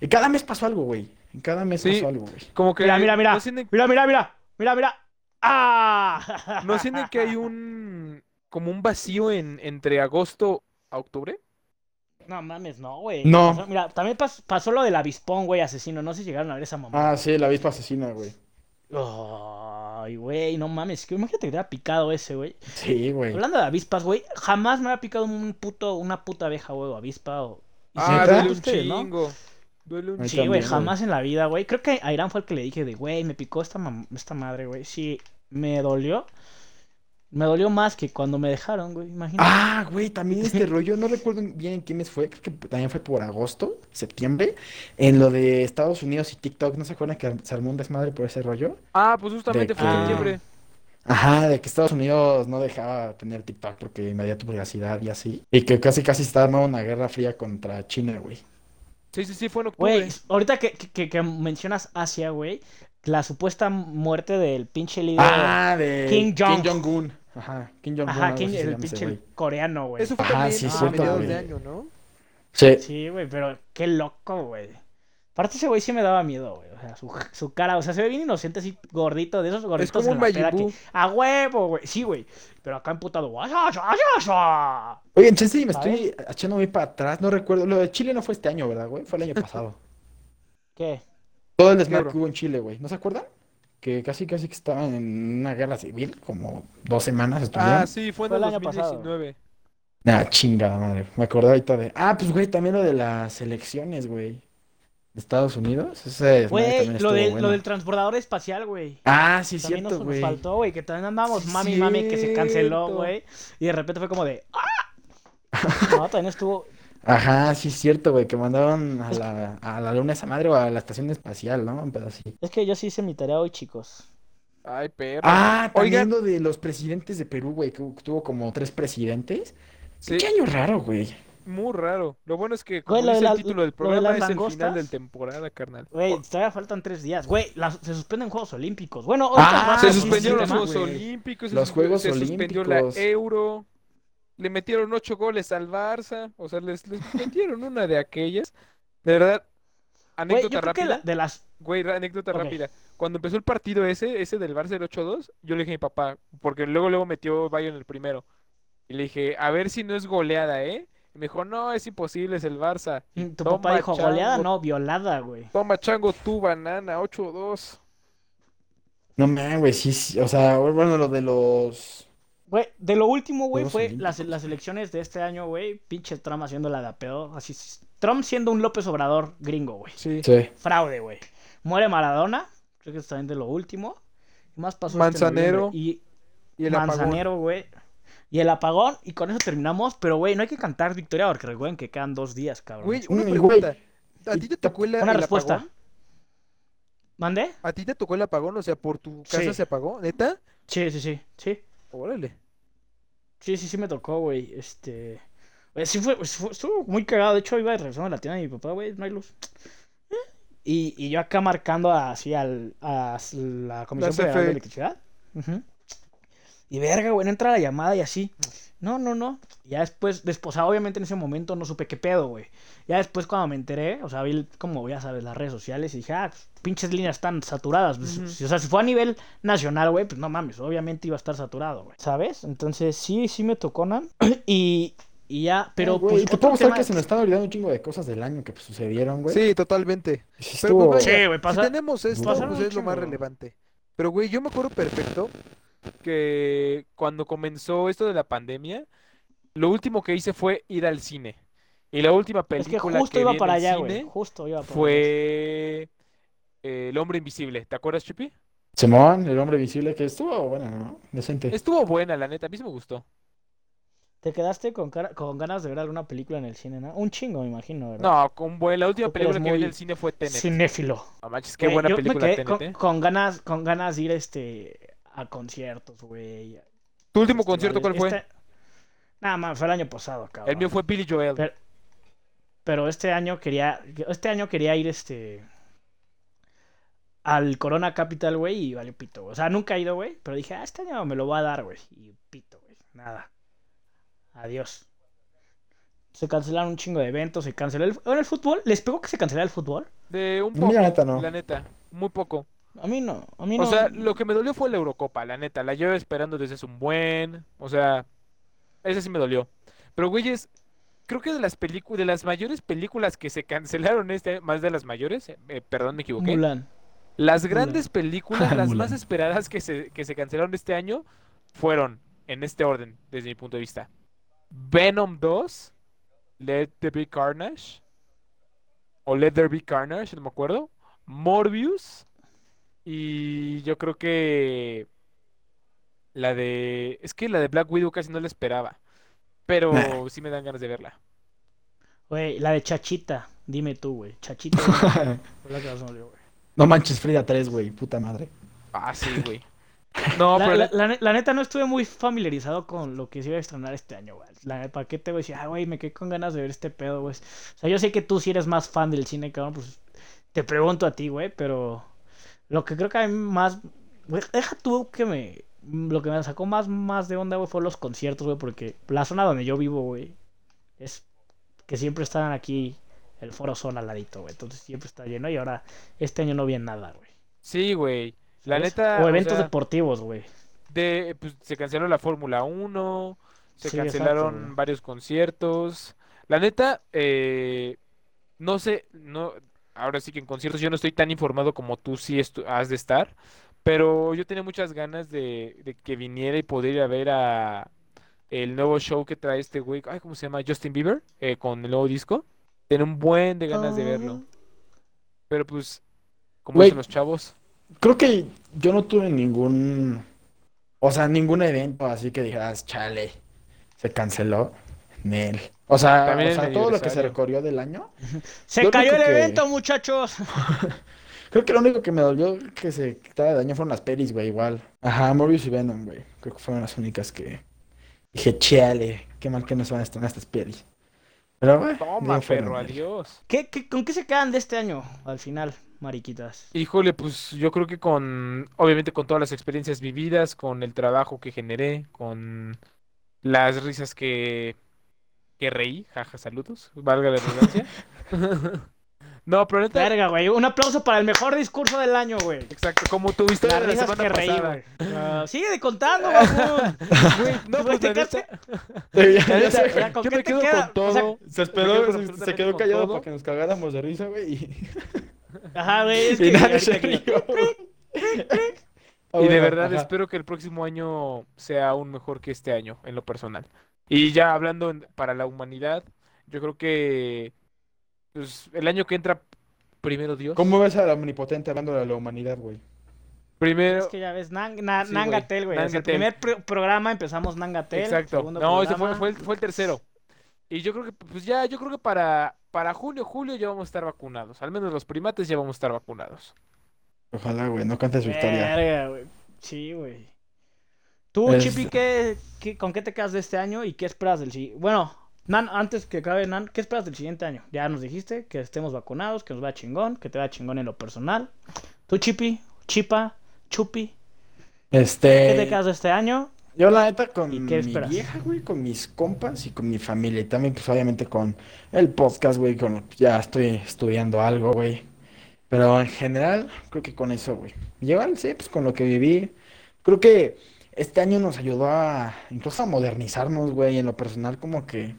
Y cada mes pasó algo, güey. En cada mes Sí. pasó algo, güey. Como que. Mira, mira, mira. ¿No sienten, Mira, mira, mira. Mira, mira. ¡Ah! no sienten que hay un. Como un vacío en, entre agosto a octubre? No mames, no, güey. No. Pasó- mira, también pas- pasó lo del avispón, güey, asesino. No sé si llegaron a ver esa mamá. Ah, sí, la avispa asesina, güey. Ay, güey, no mames. Que imagínate que te hubiera picado ese, güey. Sí, güey. Hablando de avispas, güey, jamás me había picado un puto, una puta abeja, güey, o avispa o... Ah, un ustedes, ¿no? Duele un Sí, güey, jamás en la vida, güey. Creo que a Irán fue el que le dije de, güey, me picó esta, esta madre, güey. Sí, me dolió. Me dolió más que cuando me dejaron, güey, imagínate. Ah, güey, también este rollo, no recuerdo bien en qué mes fue, creo que también fue por agosto, septiembre, en lo de Estados Unidos y TikTok, ¿no se acuerdan que se armó un desmadre por ese rollo? Ah, pues justamente De fue en que- septiembre. Ajá, de que Estados Unidos no dejaba tener TikTok porque invadía tu privacidad y así, y que casi casi se estaba armando una guerra fría contra China, güey. Sí, sí, sí, fue en octubre. Güey, ahorita que, que, que mencionas Asia, güey, la supuesta muerte del pinche líder... Ah, de Kim Jong. Jong-un. Ajá, Kim Jong-un. Ajá, Kim- así se el pinche güey. coreano, güey. Eso fue Ajá, también sí, a cierto, mediados de año, ¿no? Sí. Sí, güey, pero qué loco, güey. Aparte ese güey sí me daba miedo, güey. O sea, su, su cara, o sea, se ve bien inocente así gordito, de esos gorditos como en un que, a huevo, güey. Sí, güey. Pero acá emputado. Oye, entonces me ¿Sabes? estoy echando muy para atrás, no recuerdo, lo de Chile no fue este año, ¿verdad, güey? Fue el año pasado. ¿Qué? Todo el desmadre que hubo en Chile, güey. ¿No se acuerdan? Que casi, casi que estaban en una guerra civil, como dos semanas estuvieron. Ah, sí, fue en Fue el el año pasado. 2019. Nah, chingada madre. Me acordé ahorita de. Ah, pues, güey, también lo de las elecciones, güey. Estados Unidos. Ese Güey, lo, del, bueno. lo del transbordador espacial, güey. Ah, sí, También cierto, nos, nos güey. faltó, güey, que también andamos Sí, mami, mami, que se canceló, güey. Y de repente fue como de, ¡ah! No, también estuvo, Ajá, sí, cierto, güey. Que mandaron a la, a la luna esa madre o a la estación espacial, ¿no? Un pedacito. es que yo sí hice mi tarea hoy, chicos. Ay, perro. Ah, también Oigan. de los presidentes de Perú, güey. Que tuvo como tres presidentes. Sí, Qué año raro, güey. Muy raro. Lo bueno es que, como Güey, dice el título del de programa, es el final de temporada, carnal. Güey, todavía faltan tres días. Güey, las- se suspenden Juegos Olímpicos. Bueno, Ah, Se suspendieron sí, los Juegos güey. Olímpicos, se Los Juegos se suspendió la. Euro. le metieron ocho goles al Barça, o sea, les, les metieron una de aquellas. De verdad, Güey, anécdota que rápida. la- de las... Güey, anécdota rápida. Cuando empezó el partido ese, ese del Barça del 8-2, yo le dije a mi papá, porque luego luego metió Bayern el primero. Y le dije, a ver si no es goleada, ¿eh? Me dijo, no, es imposible, es el Barça. Tu toma, papá dijo, goleada, no, violada, güey. Toma, chango, tu banana, 8-2. No man, güey, sí, sí, o sea, bueno, lo de los... Güey, de lo último, güey, Juegos fue las, las elecciones de este año, güey. Pinche Trump haciéndola de a pedo. Así, Trump siendo un López Obrador gringo, güey. Sí. Sí. Fraude, güey. Muere Maradona. Creo que es también de lo último. ¿Qué más pasó? este Manzanero. y Y el. Manzanero, güey. Y el apagón. Y con eso terminamos. Pero, güey, no hay que cantar victoria porque recuerden que quedan dos días, cabrón. Güey, una pregunta. ¿A ti te tocó el, Una el respuesta. apagón? ¿Mande? ¿A ti te tocó el apagón? O sea, ¿por tu casa Sí. se apagó? ¿Neta? Sí, sí, sí. Sí. Órale. Sí, sí, sí me tocó, güey. Este. sí fue, fue- estuvo muy cagado. De hecho, iba regresando a la tienda de mi papá, güey, no hay luz. Eh, Y, y yo acá marcando así al, a la Comisión La Federal de. Electricidad. Ujú. Y verga, güey, no entra la llamada y así. No, no, no. Ya después, después, o sea, obviamente en ese momento no supe qué pedo, güey. Ya después cuando me enteré, o sea, vi como ya sabes, las redes sociales y dije, ah, pinches líneas están saturadas. Pues, O sea, si fue a nivel nacional, güey, pues no mames, obviamente iba a estar saturado, güey. ¿Sabes? Entonces sí, sí me tocó, Nan. y, y ya, pero Ay, güey, pues y te otro puedo mostrar tema- que se nos están olvidando un chingo de cosas del año que pues, sucedieron, güey. Sí, totalmente. Sí, Pero, pues, estuvo- vaya, Sí, güey, pasa- Si tenemos esto, pues es lo más relevante. Pero, güey, yo me acuerdo perfecto que cuando comenzó esto de la pandemia, lo último que hice fue ir al cine. Y la última Es que película justo que iba vi para allá, cine Justo iba para allá. fue eh, El Hombre Invisible. ¿Te acuerdas, Chippy? Simón, el hombre visible que estuvo, bueno, ¿no? Decente. Estuvo buena, la neta, a mí sí me gustó. ¿Te quedaste con, cara- con ganas de ver alguna película en el cine, no? Un chingo, me imagino, ¿verdad? No, con buen, la última película que vi en el cine fue Tenet. Cinéfilo. No manches, qué buena yo me película quedé Tenet, con, ¿eh? con ganas, con ganas de ir este a conciertos, güey. ¿Tu último concierto cuál fue? Este- Nada más, fue el año pasado, cabrón. El mío fue Billy Joel. Pero, pero este año quería, este año quería ir este al Corona Capital, güey, y valió pito, güey. O sea, nunca he ido, güey, pero dije, ah, este año me lo voy a dar, güey. Y pito, güey. Nada. Adiós. Se cancelaron un chingo de eventos, se canceló el, bueno, el fútbol. ¿Les pegó que se cancelara el fútbol? De un poco, la neta, no. la neta, muy poco. A mí no, a mí O no. sea, lo que me dolió fue la Eurocopa, la neta. La llevo esperando desde hace un buen. O sea, ese sí me dolió. Pero, güeyes, creo que de las películas, de las mayores películas que se cancelaron este año, más de las mayores, eh, eh, perdón, me equivoqué. Mulan. Las grandes películas, las más esperadas que se, que se cancelaron este año, fueron, en este orden, desde mi punto de vista. Venom 2, Let There Be Carnage, o Let There Be Carnage, no me acuerdo. Morbius, y yo creo que la de... Es que la de Black Widow casi no la esperaba, pero Nah. sí me dan ganas de verla. Güey, la de Chachita. Dime tú, güey. Chachita. fue la que más me dolió, güey. no manches, Frida 3, güey, puta madre. Ah, sí, güey. No, La, pero... la- la ne- la neta no estuve muy familiarizado con lo que se iba a estrenar este año, güey. La neta, ¿para qué te voy a decir? Ah, güey, me quedé con ganas de ver este pedo, güey. O sea, yo sé que tú sí eres más fan del cine, cabrón, pues te pregunto a ti, güey, pero lo que creo que a mí más... deja tú que me... Lo que me sacó más, más de onda, güey, fue los conciertos, güey, porque la zona donde yo vivo, güey, es que siempre están aquí el Foro Sol al ladito, güey. Entonces siempre está lleno y ahora este año no vi nada, güey. Sí, güey. La neta, O o eventos sea, deportivos, güey. de, pues, se canceló la Fórmula 1, se Sí, cancelaron varios conciertos. La neta, eh, no sé, no, ahora sí que en conciertos yo no estoy tan informado como tú sí has de estar, pero yo tenía muchas ganas de, de que viniera y poder ir a ver a el nuevo show que trae este güey, ay, ¿cómo se llama? Justin Bieber, eh, con el nuevo disco. Tenía un buen de ganas de verlo. Pero pues, como dicen los chavos. Creo que yo no tuve ningún, o sea, ningún evento así que dijeras, chale, se canceló. Nel. O sea, También o sea, todo lo que se recorrió del año. Se Lo cayó el que- evento, muchachos. Creo que lo único que me dolió que se quitara de daño fueron las pelis, güey, igual. Ajá, Morbius y Venom, güey. Creo que fueron las únicas que dije, chale, qué mal que no se van a estrenar estas pelis. Pero, güey, Toma, fueron, perro, adiós. ¿Qué, qué, con qué se quedan de este año al final, mariquitas? Híjole, pues yo creo que con, obviamente con todas las experiencias vividas, con el trabajo que generé, con las risas que, que reí, jaja, saludos, valga la redundancia. no, pero neta, Verga, güey. Un aplauso para el mejor discurso del año, güey. exacto, como tu historia Las de la semana que reí, pasada. güey. Sigue contando. Güey, no, pues te la quedaste- la neta, sé, ya, ¿con yo qué me te quedo queda? con O sea, todo. Se esperó, se, quedó callado todo. para que nos cagáramos de risa, güey. Ajá, güey. Es y que nadie se rió. Y de verdad ajá. espero que el próximo año sea aún mejor que este año, en lo personal. Y ya hablando en- para la humanidad, yo creo que pues, el año que entra, primero Dios. ¿Cómo ves a la omnipotente hablando de la humanidad, güey? Primero, Es que ya ves, Nan- Na- Sí, Nangatel, güey. güey, Es el Nangatel. primer pro- programa empezamos Nangatel. exacto. No, ese fue, programa- fue, el, fue el tercero. Y yo creo que, pues ya, yo creo que para, para junio, julio ya vamos a estar vacunados. Al menos los primates ya vamos a estar vacunados. Ojalá, güey, no cantes victoria. Verga, güey. Sí, güey. Tú, Es- Chippy, ¿qué, qué- con qué te quedas de este año y qué esperas del siguiente? Bueno, Nan, antes que acabe, Nan, ¿qué esperas del siguiente año? Ya nos dijiste que estemos vacunados, que nos va chingón, que te va chingón en lo personal. Tú, Chippy, Chipa, Chupi, ¿qué te Este. quedas de este año? Yo, la neta, con ¿Y mi esperas? vieja, güey, con mis compas y con mi familia. Y también, pues, obviamente, con el podcast, güey, con ya estoy estudiando algo, güey. Pero en general, creo que con eso, güey. Llevar, sí, pues, con lo que viví. Creo que este año nos ayudó a, incluso a modernizarnos, güey. En lo personal, como que,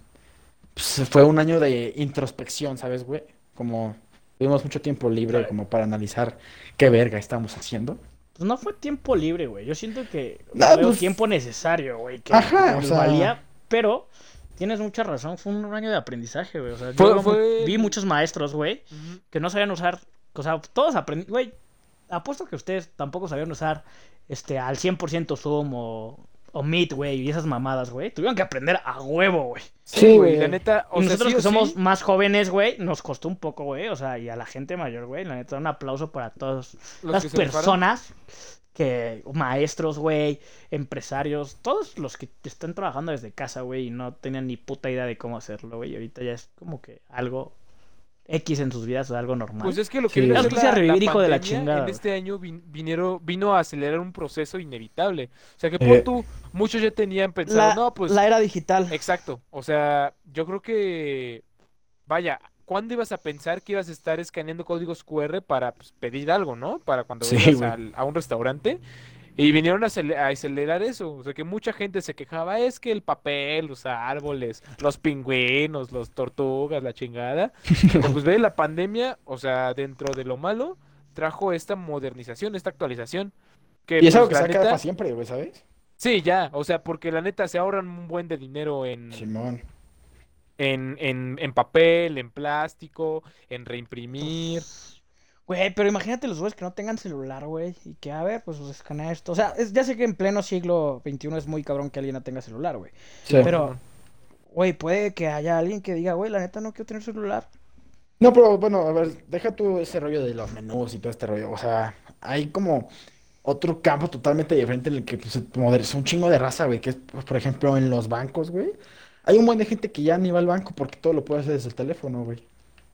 pues, fue un año de introspección, ¿sabes, güey? Como tuvimos mucho tiempo libre como para analizar qué verga estamos haciendo. Pues no fue tiempo libre, güey. Yo siento que No, fue pues- tiempo necesario, güey. Que Ajá, o sea- valía, pero tienes mucha razón. Fue un año de aprendizaje, güey. O sea, Fue- yo fue- vi muchos maestros, güey, que no sabían usar. O sea, todos aprendieron. Güey, apuesto que ustedes tampoco sabían usar este al 100% Zoom o, o Meet, güey, y esas mamadas, güey. Tuvieron que aprender a huevo, güey. Sí, güey, la neta, o y sea, nosotros sí que somos sí, más jóvenes, güey, nos costó un poco, güey. O sea, y a la gente mayor, güey, la neta, un aplauso para todas los las que personas que maestros, güey, empresarios, todos los que están trabajando desde casa, güey, y no tenían ni puta idea de cómo hacerlo, güey, y ahorita ya es como que algo X en sus vidas, algo normal. Pues es que lo que Sí. vino la, revivir, la hijo de la chingada, en este año vin- vinieron, vino a acelerar un proceso inevitable. O sea que Eh. por tú, muchos ya tenían pensado, no, pues era digital. Exacto. O sea, yo creo que, vaya, ¿cuándo ibas a pensar que ibas a estar escaneando códigos QR para pues, pedir algo, ¿no? Para cuando Sí, vayas a un restaurante. Y vinieron a, acele- a acelerar eso. O sea, que mucha gente se quejaba, es que el papel, los árboles, los pingüinos, los tortugas, la chingada. Pero pues ve, la pandemia, o sea, dentro de lo malo, trajo esta modernización, esta actualización. Que, Y es algo pues, que la se neta- para siempre, güey, ¿sabes? Sí, ya, o sea, porque la neta se ahorran un buen de dinero en, Simón. en, en, en papel, en plástico, en reimprimir. Güey, pero imagínate los güeyes que no tengan celular, güey, y que, a ver, pues escanea esto. O sea, es- ya sé que en pleno siglo XXI es muy cabrón que alguien no tenga celular, güey. Sí. Pero, güey, puede que haya alguien que diga, güey, la neta no quiero tener celular. No, pero bueno, a ver, deja tú ese rollo de los menús y todo este rollo. O sea, hay como otro campo totalmente diferente en el que pues, se moderniza un chingo de raza, güey. Que es, pues, por ejemplo, en los bancos, güey. Hay un buen de gente que ya ni va al banco porque todo lo puede hacer desde el teléfono, güey.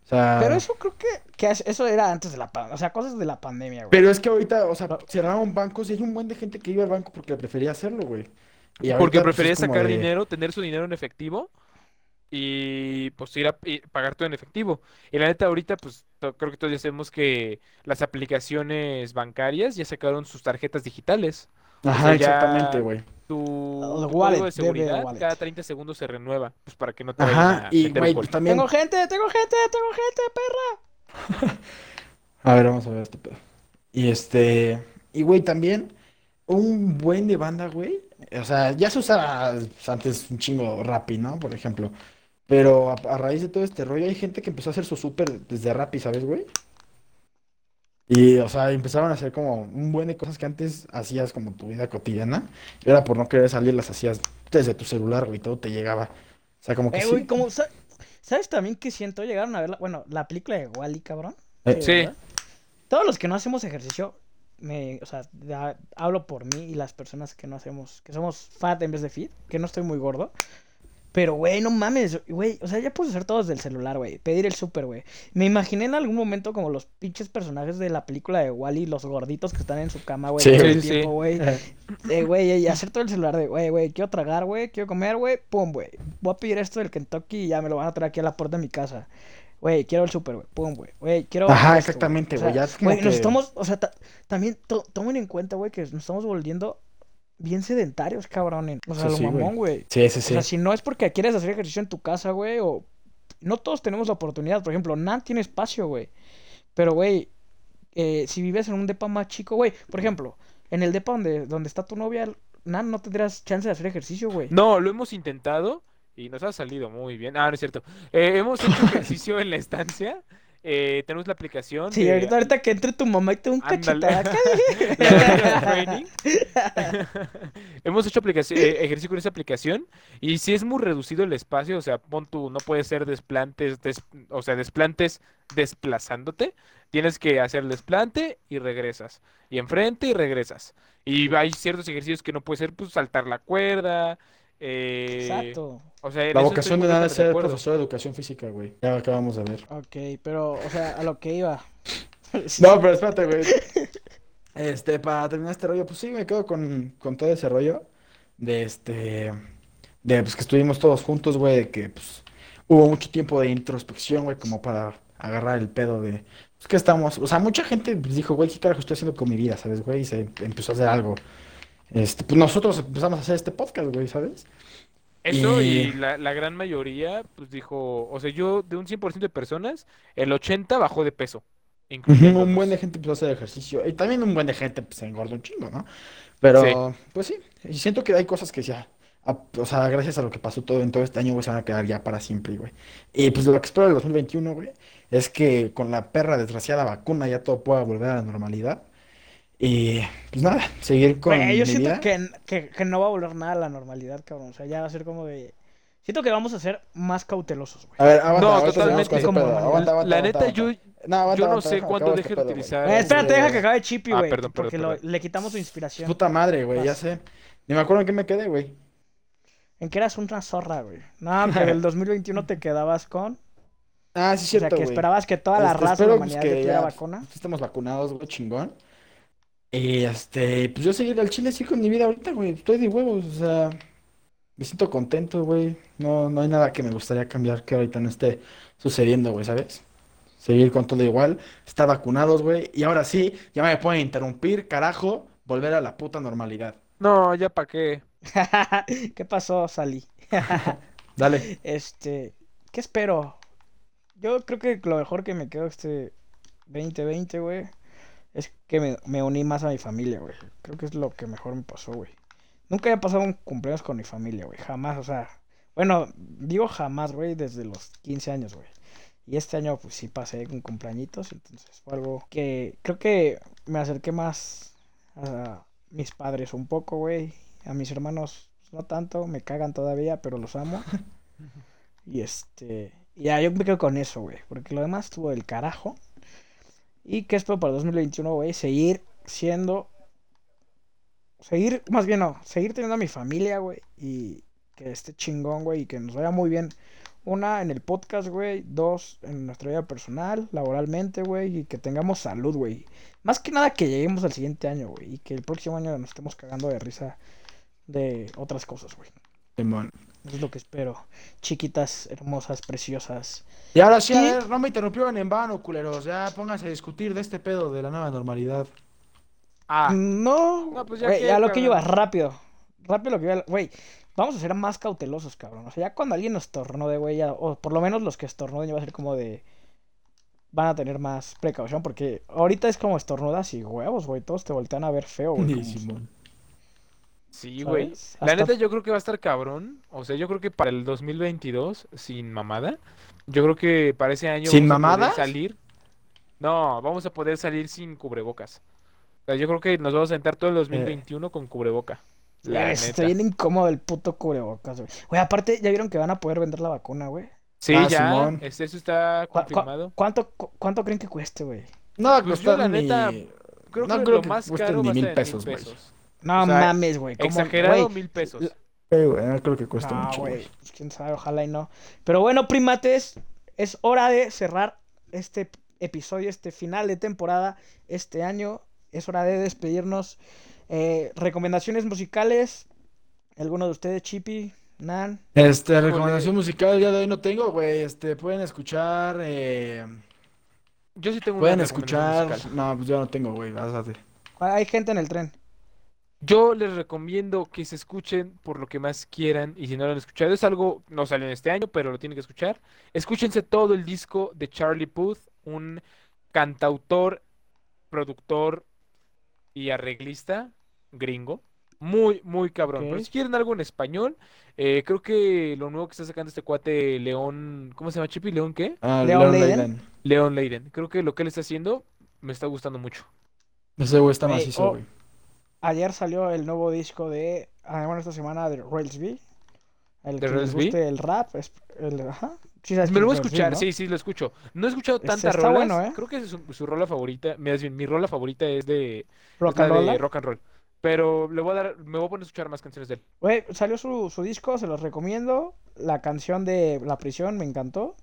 O sea, Pero eso creo que, que es- eso era antes de la pandemia. O sea, cosas de la pandemia, güey. pero es que ahorita, o sea, cerraron bancos y hay un buen de gente que iba al banco porque prefería hacerlo, güey. Y Porque ahorita, pues, prefería sacar de- dinero, tener su dinero en efectivo y pues ir a y pagar todo en efectivo. Y la neta ahorita pues creo que todos ya sabemos que las aplicaciones bancarias ya sacaron sus tarjetas digitales. Ajá, sea, exactamente, güey. Tu, El tu wallet, código de seguridad wallet. cada 30 segundos se renueva, pues para que no te vayan a Ajá, y güey, pues también. Tengo gente, tengo gente, tengo gente, perra. A ver, vamos a ver este pedo. Y este. Y güey, también. Un buen de banda, güey. O sea, ya se usaba antes un chingo Rappi, ¿no? Por ejemplo. Pero a, a raíz de todo este rollo, hay gente que empezó a hacer su súper desde Rappi, ¿sabes, güey? Y, o sea, empezaron a hacer como un buen de cosas que antes hacías como tu vida cotidiana. Y ahora por no querer salir las hacías desde tu celular, güey, todo te llegaba. O sea, como que Eh, sí. como, ¿sabes también que siento? Llegaron a ver, la- bueno, la película de Wally, cabrón. Eh, Sí. ¿verdad? Todos los que no hacemos ejercicio, me, o sea, ya hablo por mí y las personas que no hacemos, que somos fat en vez de fit, que no estoy muy gordo. Pero, güey, no mames, güey. O sea, ya puedes hacer todo desde el celular, güey. Pedir el súper, güey. Me imaginé en algún momento como los pinches personajes de la película de Wally, los gorditos que están en su cama, güey. Sí, todo sí, el sí. tiempo, güey. Eh, güey, y hacer todo el celular de, güey, güey, quiero tragar, güey, quiero comer, güey, pum, güey. Voy a pedir esto del Kentucky y ya me lo van a traer aquí a la puerta de mi casa. Güey, quiero el súper, güey, pum, güey. Güey, quiero. Ajá, esto, exactamente, O sea, güey, ya es como Güey, nos estamos, o sea, ta- también to- tomen en cuenta, güey, que nos estamos volviendo bien sedentarios, cabrón. O sea, Eso lo sí, mamón, güey. Sí, sí, O sí. sea, si no es porque quieres hacer ejercicio en tu casa, güey, o... No todos tenemos la oportunidad. Por ejemplo, Nan tiene espacio, güey. Pero, güey, eh, si vives en un depa más chico, güey. Por ejemplo, en el depa donde, donde está tu novia, Nan, no tendrás chance de hacer ejercicio, güey. No, lo hemos intentado y nos ha salido muy bien. Ah, no es cierto. Eh, hemos hecho ejercicio en la estancia. Eh, tenemos la aplicación. Sí, de- ahorita, ahorita que entre tu mamá y te un cachetada. Hemos hecho aplicación, eh, ejercicio con esa aplicación y si es muy reducido el espacio, o sea, pon tú, no puede ser desplantes, des- o sea, desplantes desplazándote, tienes que hacer el desplante y regresas, y enfrente y regresas. Y hay ciertos ejercicios que no puede ser, pues, saltar la cuerda, eh, Exacto. o sea, La vocación de nada es ser profesor de educación física, güey. Ya acabamos de ver. Ok, pero, o sea, a lo que iba. No, pero espérate, güey. Este, para terminar este rollo, pues sí, me quedo con, con todo ese rollo de este, de pues que estuvimos todos juntos, güey, de que pues hubo mucho tiempo de introspección, güey, como para agarrar el pedo de, pues que estamos, o sea, mucha gente pues, dijo, güey, ¿qué carajo estoy haciendo con mi vida, sabes, güey? Y se empezó a hacer algo. Este, pues nosotros empezamos a hacer este podcast, güey, ¿sabes? Eso y Y- la, la gran mayoría, pues dijo, o sea, yo de un 100% de personas, el 80 bajó de peso. Un buen de gente empezó a hacer ejercicio. Y también un buen de gente pues, se engorda un chingo, ¿no? Pero, pues sí. Y siento que hay cosas que ya. a- o sea, gracias a lo que pasó todo en todo este año, güey, se van a quedar ya para siempre, güey. Y pues lo que espero del 2021, güey, es que con la perra desgraciada vacuna ya todo pueda volver a la normalidad. Y pues nada, seguir con Güey, yo mi siento vida. que, que, que no va a volver nada a la normalidad, cabrón. O sea, ya va a ser como de. Siento que vamos a ser más cautelosos, güey. A ver, aguanta, No, totalmente. pedo. Aguanta, aguanta, La aguanta, neta, yo. No, aguanta, yo no aguanta, sé cuándo deje este de utilizar. Eh, espérate, deja que Este, acabe Chippy, Ah, güey. perdón, perdón, porque lo- le quitamos su inspiración. Puta madre, güey, ya sé. Ni me acuerdo en qué me quedé, güey. En que eras una zorra, güey. No, que el 2021 te quedabas con. Ah, sí, O sea, cierto, que güey. esperabas que toda la Este, raza de la pues, humanidad que ya vacuna. Estamos vacunados, güey, chingón. Y este, pues yo seguir al chile así con mi vida ahorita, güey. Estoy de huevos, o sea, me siento contento, güey. No, no hay nada que me gustaría cambiar que ahorita no esté sucediendo, güey, ¿sabes? Seguir con todo igual, estar vacunados, güey. Y ahora sí, ya me pueden interrumpir, carajo, volver a la puta normalidad. no, ya para qué. ¿Qué pasó, Sally? Dale. Este. ¿Qué espero? Yo creo que lo mejor que me quedo este 2020, güey, es que me, me uní más a mi familia, güey. Creo que es lo que mejor me pasó, güey. Nunca había pasado un cumpleaños con mi familia, güey. Jamás, o sea. Bueno, digo jamás, güey, desde los 15 años, güey. Y este año, pues sí pasé con cumpleañitos, entonces fue algo que creo que me acerqué más a mis padres un poco, güey. A mis hermanos no tanto, me cagan todavía, pero los amo. Y este, ya yo me quedo con eso, güey, porque lo demás estuvo del carajo. Y que espero para 2021, güey, seguir siendo seguir, más bien no, seguir teniendo a mi familia, güey, y que esté chingón, güey, y que nos vaya muy bien. Una, en el podcast, güey. Dos, en nuestra vida personal, laboralmente, güey. Y que tengamos salud, güey. Más que nada que lleguemos al siguiente año, güey. Y que el próximo año nos estemos cagando de risa de otras cosas, güey. Es lo que espero. Chiquitas, hermosas, preciosas. Y ahora sí, a Y- ver, no me interrumpieron en vano, culeros. Ya pónganse a discutir de este pedo de la nueva normalidad. Ah, No, No, pues ya que, ya lo que iba, rápido. Rápido lo que iba. Güey, vamos a ser más cautelosos, cabrón. O sea, ya cuando alguien nos estornude, güey, ya- o por lo menos los que estornuden, ya va a ser como de. Van a tener más precaución, porque ahorita es como estornudas y huevos, güey. Todos te voltean a ver feo, güey. Sí, güey. La neta yo creo que va a estar cabrón. O sea, yo creo que para el 2022, sin mamada, yo creo que para ese año ¿Sin vamos a poder mamadas? salir. No, vamos a poder salir sin cubrebocas. O sea, yo creo que nos vamos a entrar todo el 2021 con cubreboca. La Está bien incómodo el puto cubrebocas, güey. Güey, aparte, ¿ya vieron que van a poder vender la vacuna, güey? Sí, Ah, ya, eso está ¿Cu- cu- confirmado. ¿Cuánto, cu- ¿Cuánto creen que cueste, güey? No Pues yo, la ni... neta, Creo no que creo lo que más caro ni va a mil pesos, mil güey. pesos. No O sea, mames, güey. Exagerado, güey, mil pesos. Sí, güey, no creo que cueste No, mucho, güey. güey. Pues quién sabe, ojalá y no. Pero bueno, primates, es hora de cerrar este episodio, este final de temporada, este año. Es hora de despedirnos. Eh, recomendaciones musicales. ¿Alguno de ustedes, Chippy, Nan? Este, recomendación musical el día de hoy no tengo, güey. Este, pueden escuchar, eh, Yo sí tengo una pueden recomendación escuchar. musical. No, pues yo no tengo, güey. Pásate. Hay gente en el tren. Yo les recomiendo que se escuchen por lo que más quieran y si no lo han escuchado, es algo, no salió en este año, pero lo tienen que escuchar. Escúchense todo el disco de Charlie Puth, un cantautor, productor y arreglista gringo. Muy, muy cabrón. Pero Ok. si quieren algo en español, eh, creo que lo nuevo que está sacando este cuate León, ¿cómo se llama Chippy? ¿León qué? Ah, Leon Leiden. León Leiden. Creo que lo que él está haciendo me está gustando mucho. Ese güey está Güey, macizo, oh, güey. Ayer salió el nuevo disco de. ah, bueno, esta semana de Rails B. El ¿De que les guste el rap. Es, el, ajá. Sí sabes Me lo voy a es escuchar, ¿no? sí, sí, lo escucho. No he escuchado tantas rolas. bueno, ¿eh? Creo que su, su rola favorita, bien, mi rola favorita es de Rock es and de roll. rock and roll. Pero le voy a dar, me voy a poner a escuchar más canciones de él. Güey, salió su, su disco, se los recomiendo. La canción de La Prisión me encantó.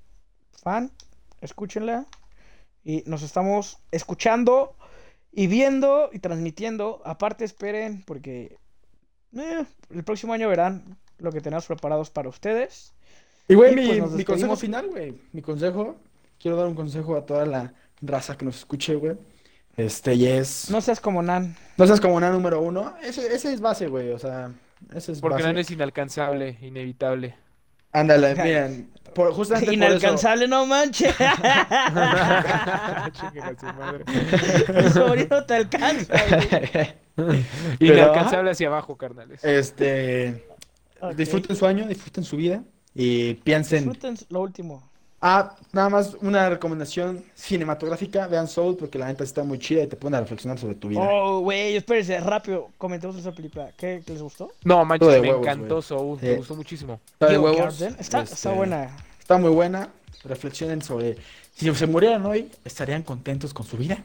Fan, escúchenla. Y nos estamos escuchando y viendo y transmitiendo. Aparte, esperen, porque eh, el próximo año verán lo que tenemos preparados para ustedes. Y, güey, mi, pues, mi consejo final, güey. Mi consejo. Quiero dar un consejo a toda la raza que nos escuche, güey. Este, y es. No seas como Nan. No seas como una número uno. Ese, ese es base, güey. O sea, ese es Porque base. Nan es inalcanzable, inevitable. Ándale, miren. Por, justamente por eso. Inalcanzable, no manches. Chinga a su madre. Mi sobrino te alcanza. güey. Inalcanzable hacia abajo, carnales. Este. Ok. Disfruten su año, disfruten su vida. Y piensen. Disfruten lo último. Ah, nada más una recomendación cinematográfica. Vean Soul porque la neta está muy chida y te pone a reflexionar sobre tu vida. Oh, güey, espérense, rápido. Comentemos esa película. ¿Qué, les gustó? No, manches, de me huevos, encantó güey. Soul, Sí. me gustó muchísimo. Está de huevos. Garden. Está, este, está buena. Está muy buena. Reflexionen sobre si se murieran hoy, ¿estarían contentos con su vida?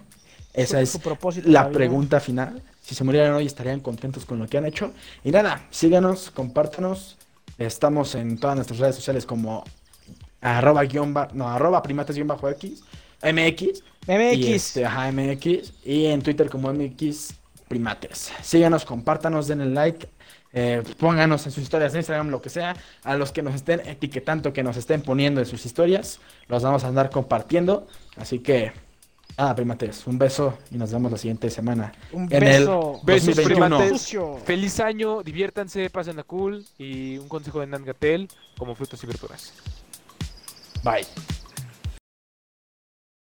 Esa es su propósito en la pregunta final. Si se murieran hoy, ¿estarían contentos con lo que han hecho? Y nada, síganos, compártanos. Estamos en todas nuestras redes sociales como arroba guion ba- no, arroba primates guion bajo X, MX. MX. Y este, ajá, MX. Y en Twitter como MX Primates. Síganos, compártanos, denle like. eh, pónganos en sus historias de Instagram, lo que sea. A los que nos estén etiquetando, que nos estén poniendo en sus historias, los vamos a andar compartiendo. Así que, nada, primates, un beso y nos vemos la siguiente semana. Un en el beso. Besos, 2021. primates. Feliz año, diviértanse, pasen la cool y un consejo de Nan Gatel como frutas y verduras. Bye.